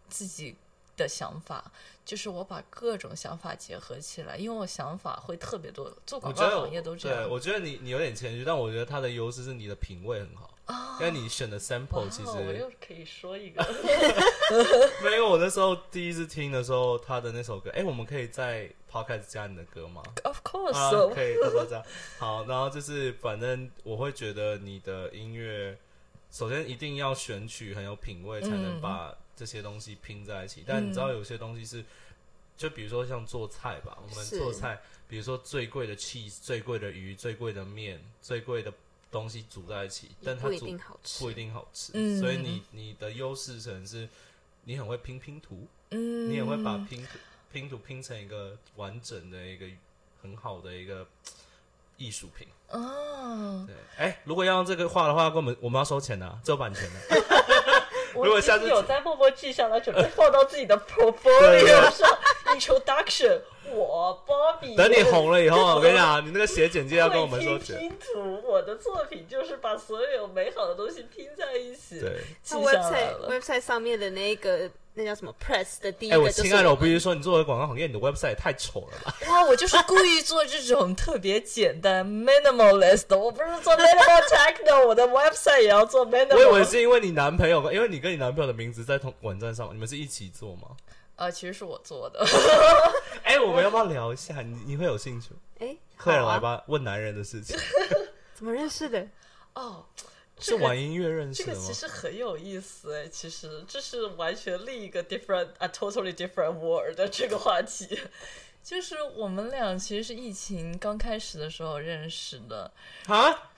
自己的想法，就是我把各种想法结合起来，因为我想法会特别多，做广告行业都这样对，我觉得你你有点谦虚，但我觉得他的优势是你的品味很好，因为你选的 sample 其实我实又可以说一个，没有。我那时候第一次听的时候，他的那首歌，哎，我们可以在 podcast 加你的歌吗？Of course，、啊，可以，到时候这样。好，然后就是反正我会觉得你的音乐，首先一定要选曲很有品味，才能嗯把这些东西拼在一起。但你知道有些东西是，就比如说像做菜吧，我们做菜，比如说最贵的 cheese、最贵的鱼、最贵的面、最贵的东西煮在一起，但它不一煮定好吃不一。定好吃。嗯所以你你的优势可能是你很会拼拼图，嗯，你也会把拼图拼图拼成一个完整的一个很好的一个艺术品。哦，对，哎、如果要用这个画的话，跟我们我们要收钱的、啊，这有版权的、我如果下次有在默默记下来，准备放到自己的对 portfolio 上。Introduction，我 Bobby，等你红了以后，我跟你讲，你那个写简介要跟我们收会拼。拼图，我的作品就是把所有美好的东西拼在一起，对，记它下来 website。website 上面的那个那叫什么 press 的第一哎、个就是我亲爱的，我们必须说，你作为广告行业，你的 website 也太丑了吧？哇，我就是故意做这种特别简单 minimalist 的，我不是做 minimal techno，我的 website 也要做 minimal。我以为是因为你男朋友，因为你跟你男朋友的名字在同网站上，你们是一起做吗？啊，其实是我做的。哎、我们要不要聊一下？你你会有兴趣？哎，来吧，问男人的事情，怎么认识的？哦，是玩音乐认识的吗这个其？实很有意思哎，其实这是完全另一个 different a totally different world 的这个话题。就是我们俩其实是疫情刚开始的时候认识的。啊？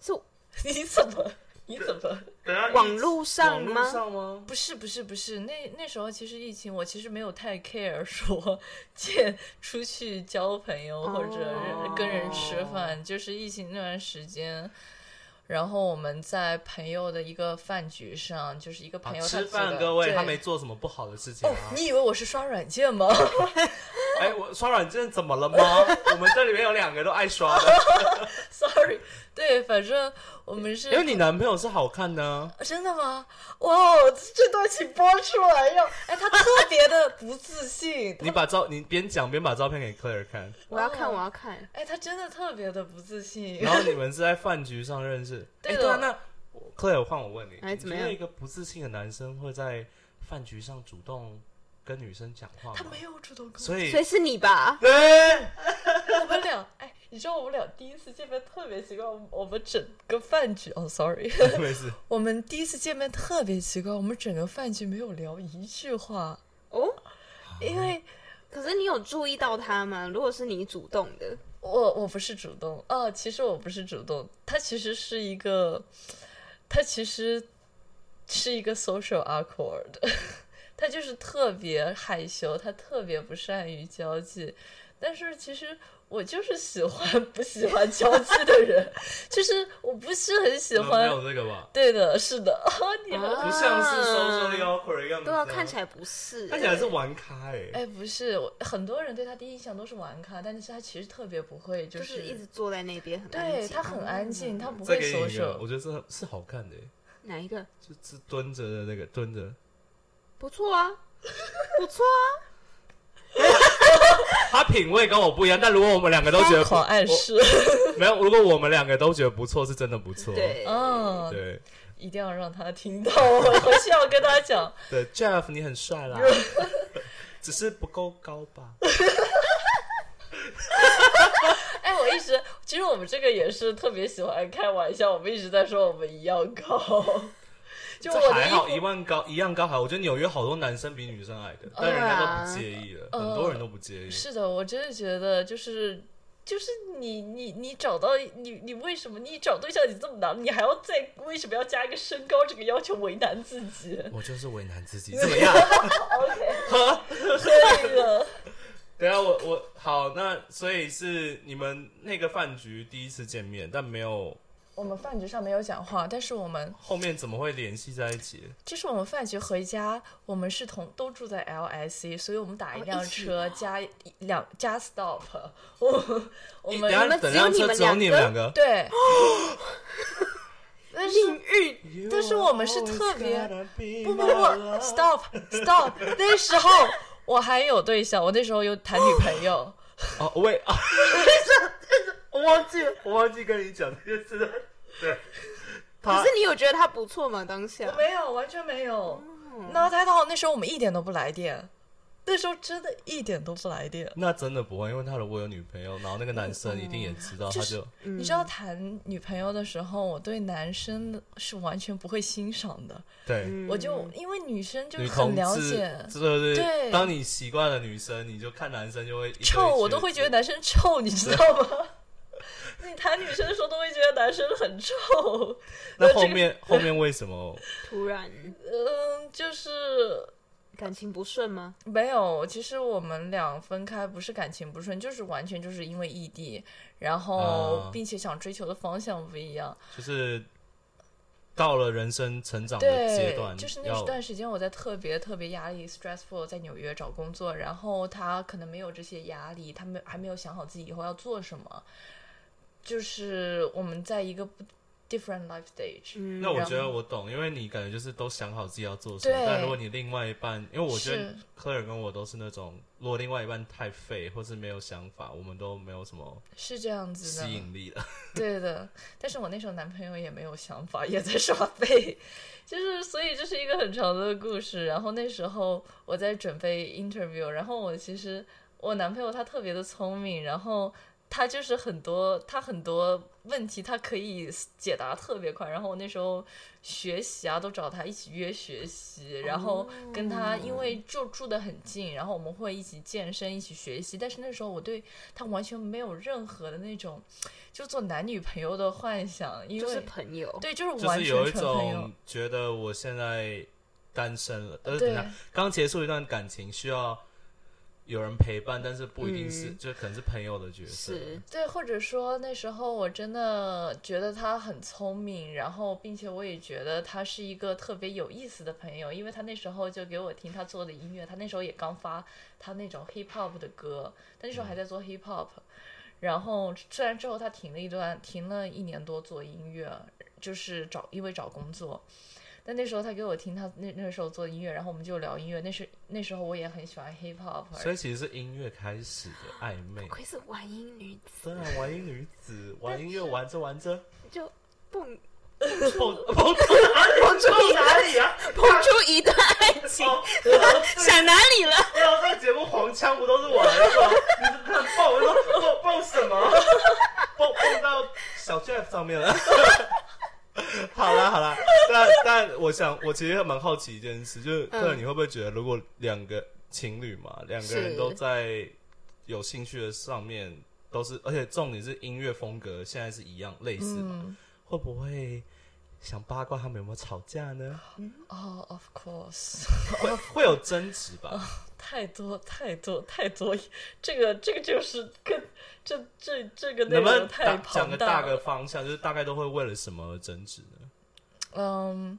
就你怎么？你怎么？等下网络上网络吗？上吗？不是不是不是，那那时候其实疫情，我其实没有太 care 说见出去交朋友或者哦跟人吃饭，就是疫情那段时间。然后我们在朋友的一个饭局上，就是一个朋友他吃饭，的各位，他没做什么不好的事情哦啊，。你以为我是刷软件吗？哎，我刷软件怎么了吗？我们这里面有两个都爱刷的，Sorry，对，反正我们是因为你男朋友是好看的啊。真的吗？哇，哦，这段请播出来要，哎，他特别的不自信，你把照，你边讲边把照片给 Claire 看，我要看，哦我要看。哎，他真的特别的不自信。然后你们是在饭局上认识。哎，对的对啊，那我 Claire 换我问你，哎怎么样你觉得一个不自信的男生会在饭局上主动跟女生讲话吗？他没有主动跟所以所以是你吧？对，我们俩，哎，你知道我们俩第一次见面特别奇怪，我们整个饭局，哦，sorry，没事。我们第一次见面特别奇怪，我们整个饭局没有聊一句话，哦，因为可是你有注意到他吗？如果是你主动的，我我不是主动，哦，其实我不是主动，他其实是一个，他其实是一个 social awkward，他就是特别害羞，他特别不善于交际，但是其实我就是喜欢不喜欢交际的人，就是我不是很喜没欢，有这个吧？对的，是的，啊，你们。啊不像是 social awkward 的样子、对啊，看起来不是、看起来是玩咖哎、哎，不是，我很多人对他第一印象都是玩咖，但是他其实特别不会，就就是一直坐在那边很安静。对他很安静，他不会给你一个，social 我。觉得是是好看的、欸，哪一个？就是蹲着的那个蹲着，不错啊，不错啊。他品味跟我不一样，但如果我们两个都觉得疯狂暗示，我没有，如果我们两个都觉得不错，是真的不错。对，嗯，对一定要让他听到，我回去要跟他讲。对，Jeff 你很帅啦，只是不够高吧？哎，我一直，其实我们这个也是特别喜欢开玩笑，我们一直在说我们一样高。就还好，一，万高一样高还好。我觉得纽约好多男生比女生矮的，但人家都不介意了，呃很多人都不介意。是的，我真的觉得就是。就是你你你找到你你为什么你找对象你这么难，你还要再为什么要加一个身高这个要求为难自己我就是为难自己，怎么样？？OK，可以了。等下我我好，那所以是你们那个饭局第一次见面，但没有我们饭局上没有讲话，但是我们后面怎么会联系在一起？就是我们饭局回家，我们是同都住在 LIC，所以我们打一辆车加两加 stop，我我们我们等只有你们辆车只有你们两两个，对，但是命运但是我们是特别不不不不，stop stop，那时候我还有对象，我那时候有谈女朋友。哦，喂啊！我忘记，我忘记跟你讲这件事了。对，可是你有觉得他不错吗？当下我没有，完全没有。那太到那时候我们一点都不来电，那时候真的一点都不来电。那真的不会，因为他如果有女朋友，然后那个男生一定也知道，他就你知道谈女朋友的时候，我对男生是完全不会欣赏的，对。我就因为女生就女很了解，，对对对当你习惯了女生，你就看男生就会臭，我都会觉得男生臭，你知道吗？你谈女生的时候都会觉得男生很臭，那后 这个面后面为什么？突然嗯，就是感情不顺吗？没有，其实我们俩分开不是感情不顺，就是完全就是因为异地，然后啊并且想追求的方向不一样。就是到了人生成长的阶段，，就是那段时间我在特别特别压力 stressful，在纽约找工作，然后他可能没有这些压力，他没还没有想好自己以后要做什么，就是我们在一个不 different life stage。嗯，那我觉得我懂，因为你感觉就是都想好自己要做什么。但如果你另外一半，因为我觉得是科尔跟我都是那种，如果另外一半太废或是没有想法，我们都没有什么是这样子的吸，引力的。对的。但是我那时候男朋友也没有想法，也在耍废，就是所以这是一个很长的故事。然后那时候我在准备 interview，然后我其实我男朋友他特别的聪明，然后他就是很多他很多问题他可以解答特别快。然后我那时候学习啊都找他一起约学习，然后跟他因为就住得很近，然后我们会一起健身一起学习。但是那时候我对他完全没有任何的那种就做男女朋友的幻想，因为、就是朋友，对就是就完是有一全纯朋友种。觉得我现在单身了，呃，等对刚结束一段感情，需要有人陪伴，但是不一定是，嗯就可能是朋友的角色。是对，或者说那时候我真的觉得他很聪明，然后并且我也觉得他是一个特别有意思的朋友，因为他那时候就给我听他做的音乐，他那时候也刚发他那种 hip hop 的歌，他那时候还在做 hip hop，然后虽然之后他停了一段，停了一年多做音乐，就是找因为找工作。但那时候他给我听他那那时候做音乐，然后我们就聊音乐。那时那时候我也很喜欢 hip hop，所以其实是音乐开始的暧昧不。愧是玩音女子，对啊，玩音女子玩音乐玩着玩着，就蹦 碰碰出哪里？碰出哪里啊？蹦出一段 爱情，哦想哪里了？然后，这个节目黄腔不都是我来的吗？你是看蹦，我说蹦蹦什么？蹦蹦到小 Jeff 上面了。好啦好啦，但但我想，我其实蛮好奇一件事，就是嗯客人你会不会觉得，如果两个情侣嘛，两个人是。都在有兴趣的上面，都是，而且重点是音乐风格现在是一样类似嘛，嗯，会不会想八卦他们有没有吵架呢？哦、o f course，会会有争执吧？太多太多太多，这个这个就是跟这这这个内容太大讲庞大个大个。方向，就是大概都会为了什么而争执呢？嗯，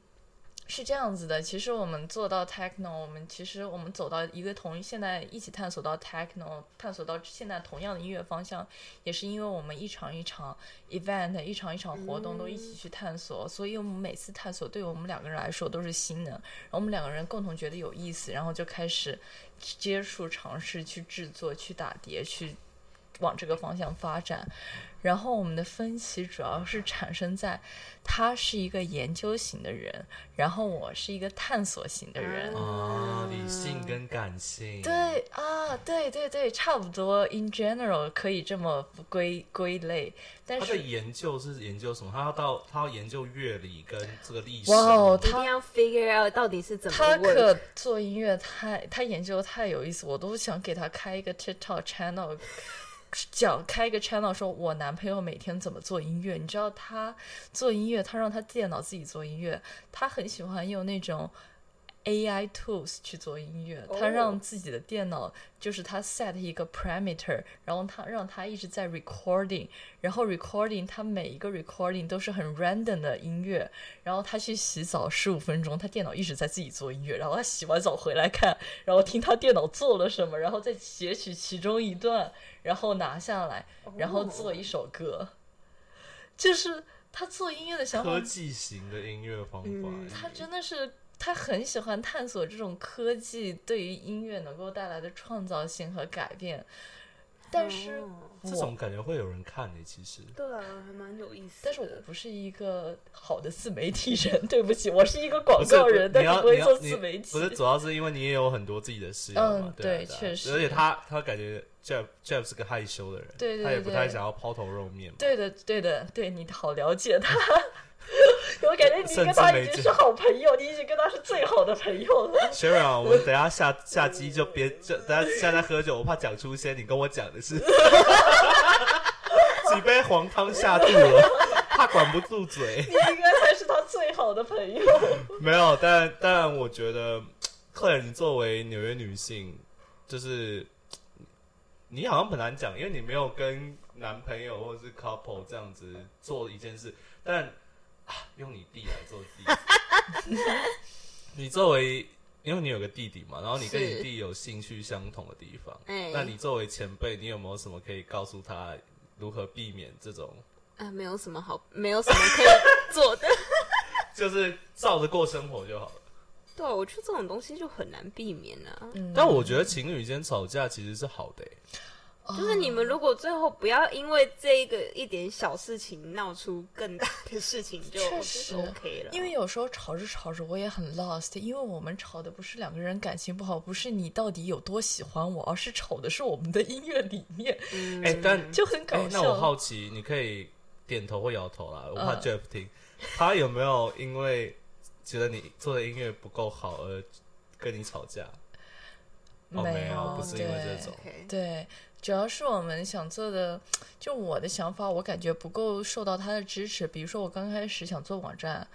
是这样子的。其实我们做到 techno，我们其实我们走到一个同现在一起探索到 techno，探索到现在同样的音乐方向，也是因为我们一场一场 event，一场一场活动都一起去探索，所以我们每次探索对我们两个人来说都是新的，然后我们两个人共同觉得有意思，然后就开始接触、尝试去制作、去打碟、去往这个方向发展。然后我们的分歧主要是产生在他是一个研究型的人，然后我是一个探索型的人。啊，理性跟感性，对啊，对对对，差不多。In general 可以这么归归类，但是他的研究是研究什么？他要到他要研究乐理跟这个历史。哇哦一定要 figure out 到底是怎么他可做音乐太他研究太有意思，我都想给他开一个 TikTok channel，讲开一个 channel，说我男朋友每天怎么做音乐。你知道他做音乐，他让他电脑自己做音乐，他很喜欢用那种 AI tools 去做音乐，他哦让自己的电脑就是他 set 一个 parameter，然后他让他一直在 recording，然后 recording 他每一个 recording 都是很 random 的音乐，然后他去洗澡十五分钟，他电脑一直在自己做音乐，然后他洗完澡回来看，然后听他电脑做了什么，然后再截取其中一段，然后拿下来，然后做一首歌，就是他做音乐的想法科技型的音乐方法嗯，他真的是他很喜欢探索这种科技对于音乐能够带来的创造性和改变，但是哦这种感觉会有人看的，其实。对啊，还蛮有意思的。但是我不是一个好的自媒体人，对不起，我是一个广告人，但是不会做自媒体。不是，主要是因为你也有很多自己的事业嘛，嗯对啊啊对确实而且他他感觉 Jeff Jeff 是个害羞的人，对对他也不对太想要抛头露面嘛。对的，对的，对你好了解他。我感觉你跟他已经是好朋友，你已经跟他是最好的朋友了。Sharon，啊我们等下下下机就别就等一下现在喝酒，我怕讲出一些你跟我讲的是 几杯黄汤下肚了，怕管不住嘴。你应该才是他最好的朋友。没有，但但我觉得，克尔，你作为纽约女性，就是你好像很难讲，因为你没有跟男朋友或者是 couple 这样子做一件事，但、啊、用你弟来做例子，你作为因为你有个弟弟嘛，然后你跟你弟有兴趣相同的地方，哎那你作为前辈，你有没有什么可以告诉他如何避免这种，啊，没有什么好，没有什么可以做的。就是照着过生活就好了？对啊，我觉得这种东西就很难避免啊。嗯但我觉得情侣间吵架其实是好的、欸。就是你们如果最后不要因为这一个一点小事情闹出更大的事情，就确实 OK 了。因为有时候吵着吵着我也很 lost，因为我们吵的不是两个人感情不好，不是你到底有多喜欢我，而是吵的是我们的音乐理念，嗯哎、但就很搞哎，笑。那我好奇，你可以点头或摇头啦，我怕嗯 Jeff 听，他有没有因为觉得你做的音乐不够好而跟你吵架？哦，没有，不是因为这种。对，主要是我们想做的，就我的想法，我感觉不够受到他的支持。比如说，我刚开始想做网站，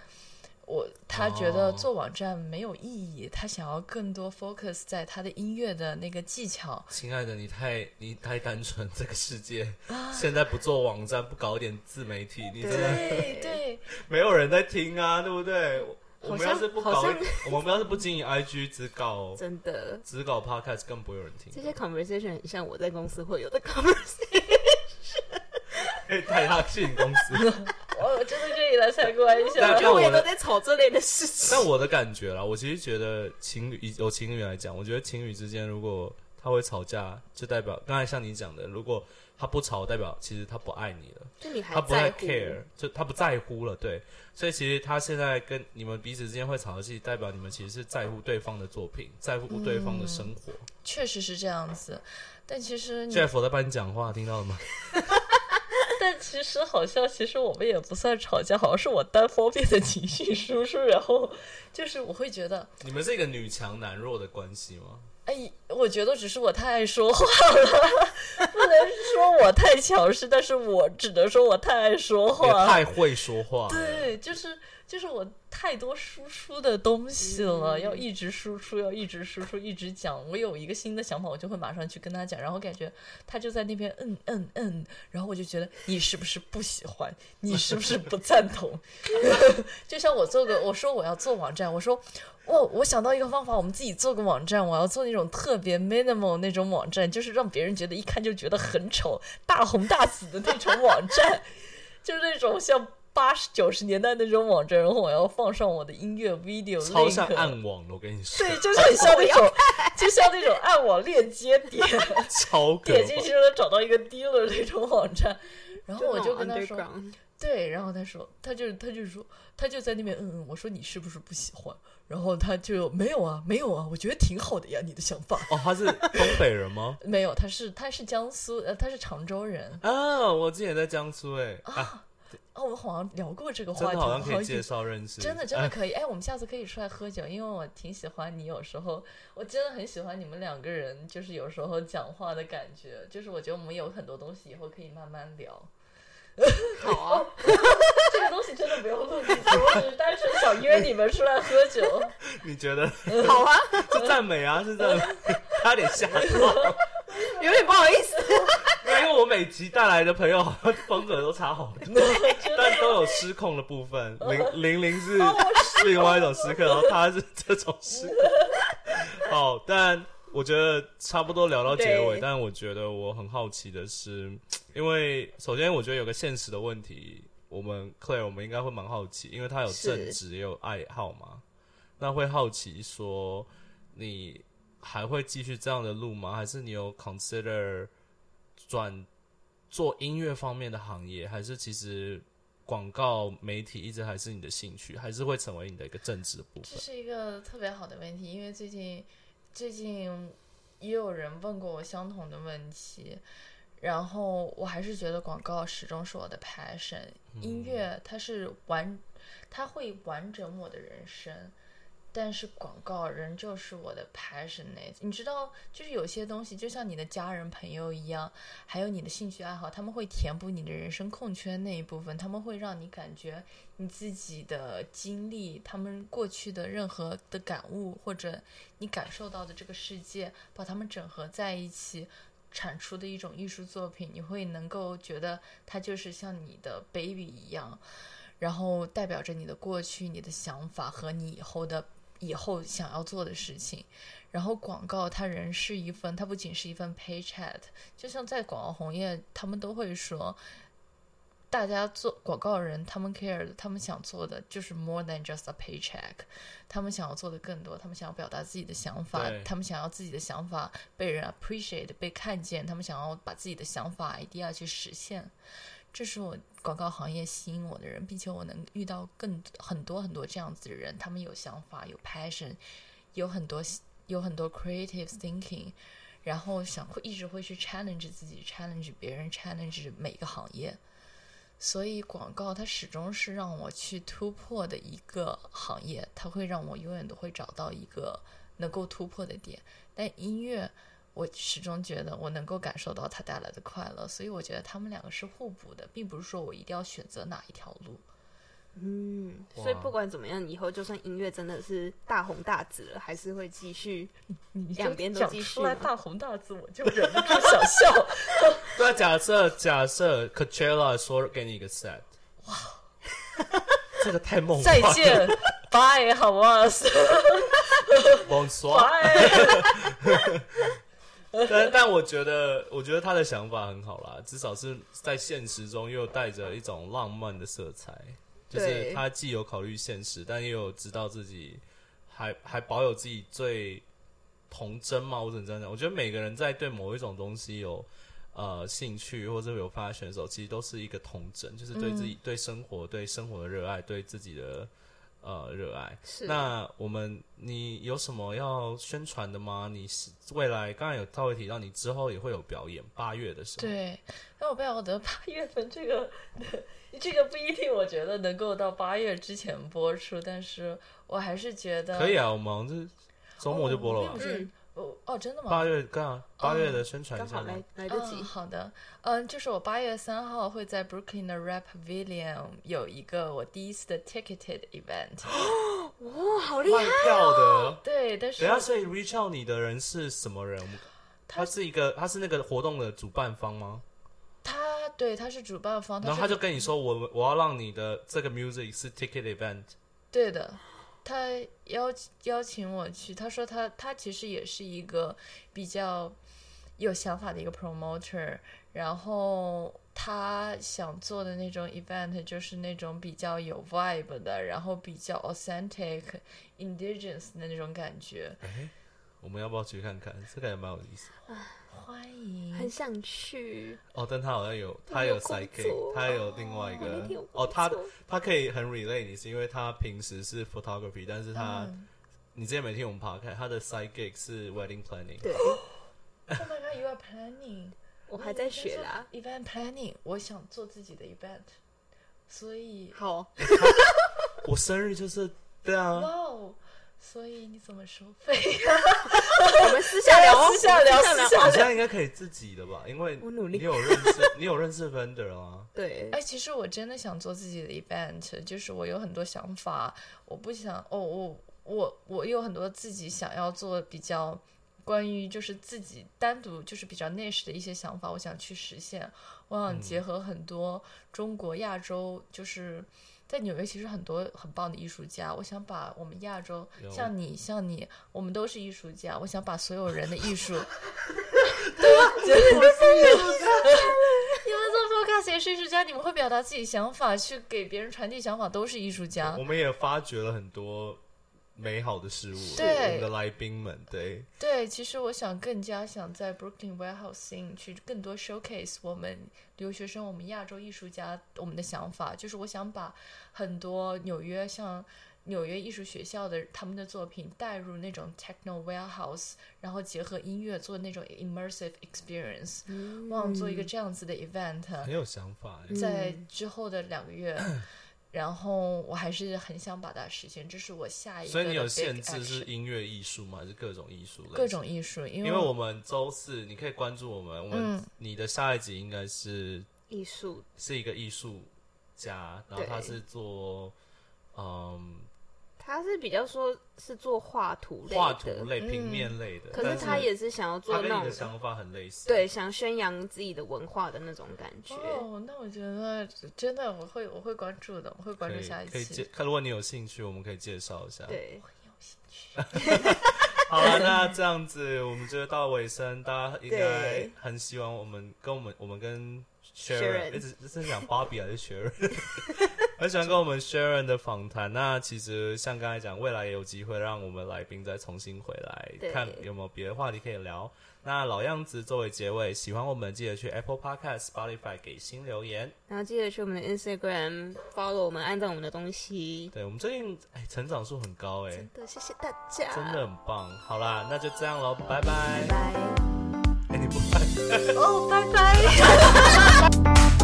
我他觉得哦做网站没有意义，他想要更多 focus 在他的音乐的那个技巧。亲爱的，你太你太单纯，这个世界啊现在不做网站，不搞点自媒体，你真的对对，没有人在听啊，对不对？我们要是不搞，我们要是不经营 IG，只搞 真的，只搞 Podcast，更不会有人听这。些 conversation 很像我在公司会有的 conversation。可以带他去你公司。我真的可以来参观一但下。因为我也都在吵这类的事情。但我的感觉啦，我其实觉得情侣以有情侣来讲，我觉得情侣之间如果他会吵架，就代表刚才像你讲的，如果他不吵，代表其实他不爱你了，就你还他不 care，就他不在乎了，对。所以其实他现在跟你们彼此之间会吵的戏，代表你们其实是在乎对方的作品，在乎对方的生活。确实是这样子，但其实你 Jeff 我在帮你讲话，听到了吗？但其实好像，其实我们也不算吵架，好像是我单方面的情绪输出，然后就是我会觉得，你们是一个女强男弱的关系吗？哎，我觉得只是我太爱说话了，不能说我太强势，但是我只能说我太爱说也话。太会说话。对，就是就是我太多输出的东西了，嗯要一直输出，要一直输出，一直讲。我有一个新的想法，我就会马上去跟他讲，然后感觉他就在那边嗯嗯嗯，然后我就觉得你是不是不喜欢？你是不是不赞同？就像我做个，我说我要做网站，我说。哦，我想到一个方法，我们自己做个网站。我要做那种特别 minimal 那种网站，就是让别人觉得一看就觉得很丑、大红大紫的那种网站，就是那种像八十九十年代那种网站。然后我要放上我的音乐 video，超像暗网的，我跟你说，对，就是很像那种，就像那种暗网链接点，超点进。去就能找到一个 dealer 那种网站。然后我就跟他说，对，然后他说，他就他就说，他就在那边嗯嗯，我说你是不是不喜欢？然后他就没有啊，没有啊，我觉得挺好的呀，你的想法。哦，他是东北人吗？没有，他是他是江苏，呃，他是常州人。啊，我之前也在江苏哎、啊，哦，我们好像聊过这个话题，好像可以介绍认识，真的真的哎可以，哎，我们下次可以出来喝酒，因为我挺喜欢你。有时候我真的很喜欢你们两个人，就是有时候讲话的感觉，就是我觉得我们有很多东西以后可以慢慢聊。好啊，这个东西真的不用录进去，我只是单纯想约你们出来喝酒。你觉得 好啊，是赞美啊？是赞美，他有点吓到，有点不好意思。我每集带来的朋友好像风格都差好多，但都有失控的部分。零零零是另外一种时刻，然后他是这种时刻。好，但我觉得差不多聊到结尾，但我觉得我很好奇的是，因为首先我觉得有个现实的问题，我们 Claire 我们应该会蛮好奇，因为他有正职也有爱好嘛，那会好奇说你还会继续这样的路吗？还是你有 consider 转做音乐方面的行业，还是其实广告媒体一直还是你的兴趣，还是会成为你的一个正职部分？这是一个特别好的问题，因为最近最近也有人问过我相同的问题，然后我还是觉得广告始终是我的 passion，音乐它是完，它会完整我的人生。但是广告仍旧是我的 passionate，你知道，就是有些东西，就像你的家人朋友一样，还有你的兴趣爱好，他们会填补你的人生空缺那一部分，他们会让你感觉你自己的经历，他们过去的任何的感悟，或者你感受到的这个世界，把它们整合在一起，产出的一种艺术作品，你会能够觉得它就是像你的 baby 一样，然后代表着你的过去、你的想法和你以后的以后想要做的事情。然后广告它仍是一份，它不仅是一份 paycheck，就像在广告行业，他们都会说。大家做广告人，他们 care 的，他们想做的就是 more than just a paycheck，他们想要做的更多，他们想要表达自己的想法，他们想要自己的想法被人 appreciate 被看见，他们想要把自己的想法 idea 去实现。这是我广告行业吸引我的人，并且我能遇到更很多很多这样子的人，他们有想法，有 passion，有很多有很多 creative thinking，然后想会一直会去 challenge 自己，challenge 别人，challenge 每个行业。所以广告它始终是让我去突破的一个行业，它会让我永远都会找到一个能够突破的点。但音乐，我始终觉得我能够感受到它带来的快乐，所以我觉得他们两个是互补的，并不是说我一定要选择哪一条路。嗯，所以不管怎么样，以后就算音乐真的是大红大紫了，还是会继续两边都继续出来大红大紫，我就忍不住想笑。对啊，假设假设 Coachella 说给你一个 set，哇，这个太梦幻再了，见，bye，好吗？，Bonsoir。但但我觉得，我觉得他的想法很好啦，至少是在现实中又带着一种浪漫的色彩，就是他既有考虑现实，但也有知道自己还还保有自己最童真嘛。我只能这样讲，我觉得每个人在对某一种东西有呃兴趣或者有发现的时候，其实都是一个童真，就是对自己、对生活、对生活的热爱，对自己的呃热爱。是那我们你有什么要宣传的吗？你是未来刚才有稍微提到，你之后也会有表演，八月的时候。对，但我不晓得八月份这个，这个不一定，我觉得能够到八月之前播出，但是我还是觉得可以啊，我们这周末就播了吧哦哦，真的吗？八月刚好八月的宣传一下吗刚好来？来得及嗯。好的，嗯，就是我八月三号会在 Brooklyn 的 Rap Pavilion 有一个我第一次的 ticketed event。哇，好厉害！卖票的。对，但是等一下，所以 reach out 你的人是什么人？他是一个，他是那个活动的主办方吗？他对他是主办方，然后他就跟你说，我我要让你的这个 music 是 ticket event。对的，他邀邀请我去，他说他他其实也是一个比较有想法的一个 promoter，然后他想做的那种 event 就是那种比较有 vibe 的，然后比较 authentic indigenous 的那种感觉。哎，我们要不要去看看？这个也蛮有意思。欢迎，很想去，哦，但他好像有，他有有工 sidekick，作他有另外一个哦，他他可以很 relate 你，是因为他平时是 photography，但是他、嗯你之前没听我们 podcast，他的 side gig 是 wedding planning。对，Oh my god, you are planning。我还在学啦。Event planning，我想做自己的 event，所以好，我生日就是对啊，哇哦，所以你怎么收费呀？我们私下聊哦，私下聊私下聊。好像应该可以自己的吧？因为我努力你有认识，你有认识 vendor 吗？对，哎，其实我真的想做自己的 event，就是我有很多想法，我不想，哦，我我我有很多自己想要做比较关于就是自己单独就是比较 niche 的一些想法，我想去实现。我想结合很多中国、亚洲，就是在纽约其实很多很棒的艺术家。我想把我们亚洲，像你像你，我们都是艺术家。我想把所有人的艺术，对，你们是艺术家，你们做 focus 也是艺术家，你们会表达自己想法，去给别人传递想法，都是艺术家。我们也发掘了很多。美好的事物，对我们的来宾们，对。对，其实我想更加想在 Brooklyn Warehouse 去更多 showcase 我们留学生、我们亚洲艺术家我们的想法，就是我想把很多纽约像纽约艺术学校的他们的作品带入那种 techno warehouse，然后结合音乐做那种 immersive experience，望做一个这样子的 event，很有想法，在之后的两个月。然后我还是很想把它实现，这是我下一个。所以你有限制是音乐艺术吗？还是各种艺术？各种艺术，因为因为我们周四你可以关注我们，我们你的下一集应该是艺术，是一个艺术家，然后他是做嗯。他是比较说是做画图类、画图类、平面类的，可是他也是想要做那种想法很类似，对，想宣扬自己的文化的那种感觉。哦，那我觉得真的我会我会关注的，我会关注下一期。可以介，看如果你有兴趣，我们可以介绍一下。对，我很有兴趣。好了，那这样子我们就到尾声，大家应该很希望我们跟我们我们跟 Sharon 一直是讲 Bobby 还是 Sharon？很喜欢跟我们 Sharon 的访谈。那其实像刚才讲，未来也有机会让我们来宾再重新回来，看有没有别的话题可以聊。那老样子，作为结尾，喜欢我们记得去 Apple Podcast、Spotify 给新留言，然后记得去我们的 Instagram follow 我们，按照我们的东西。对我们最近哎，成长数很高哎，真的谢谢大家，真的很棒。好啦，那就这样喽，拜拜。拜。哎，你不拜？哦，拜拜。Bye.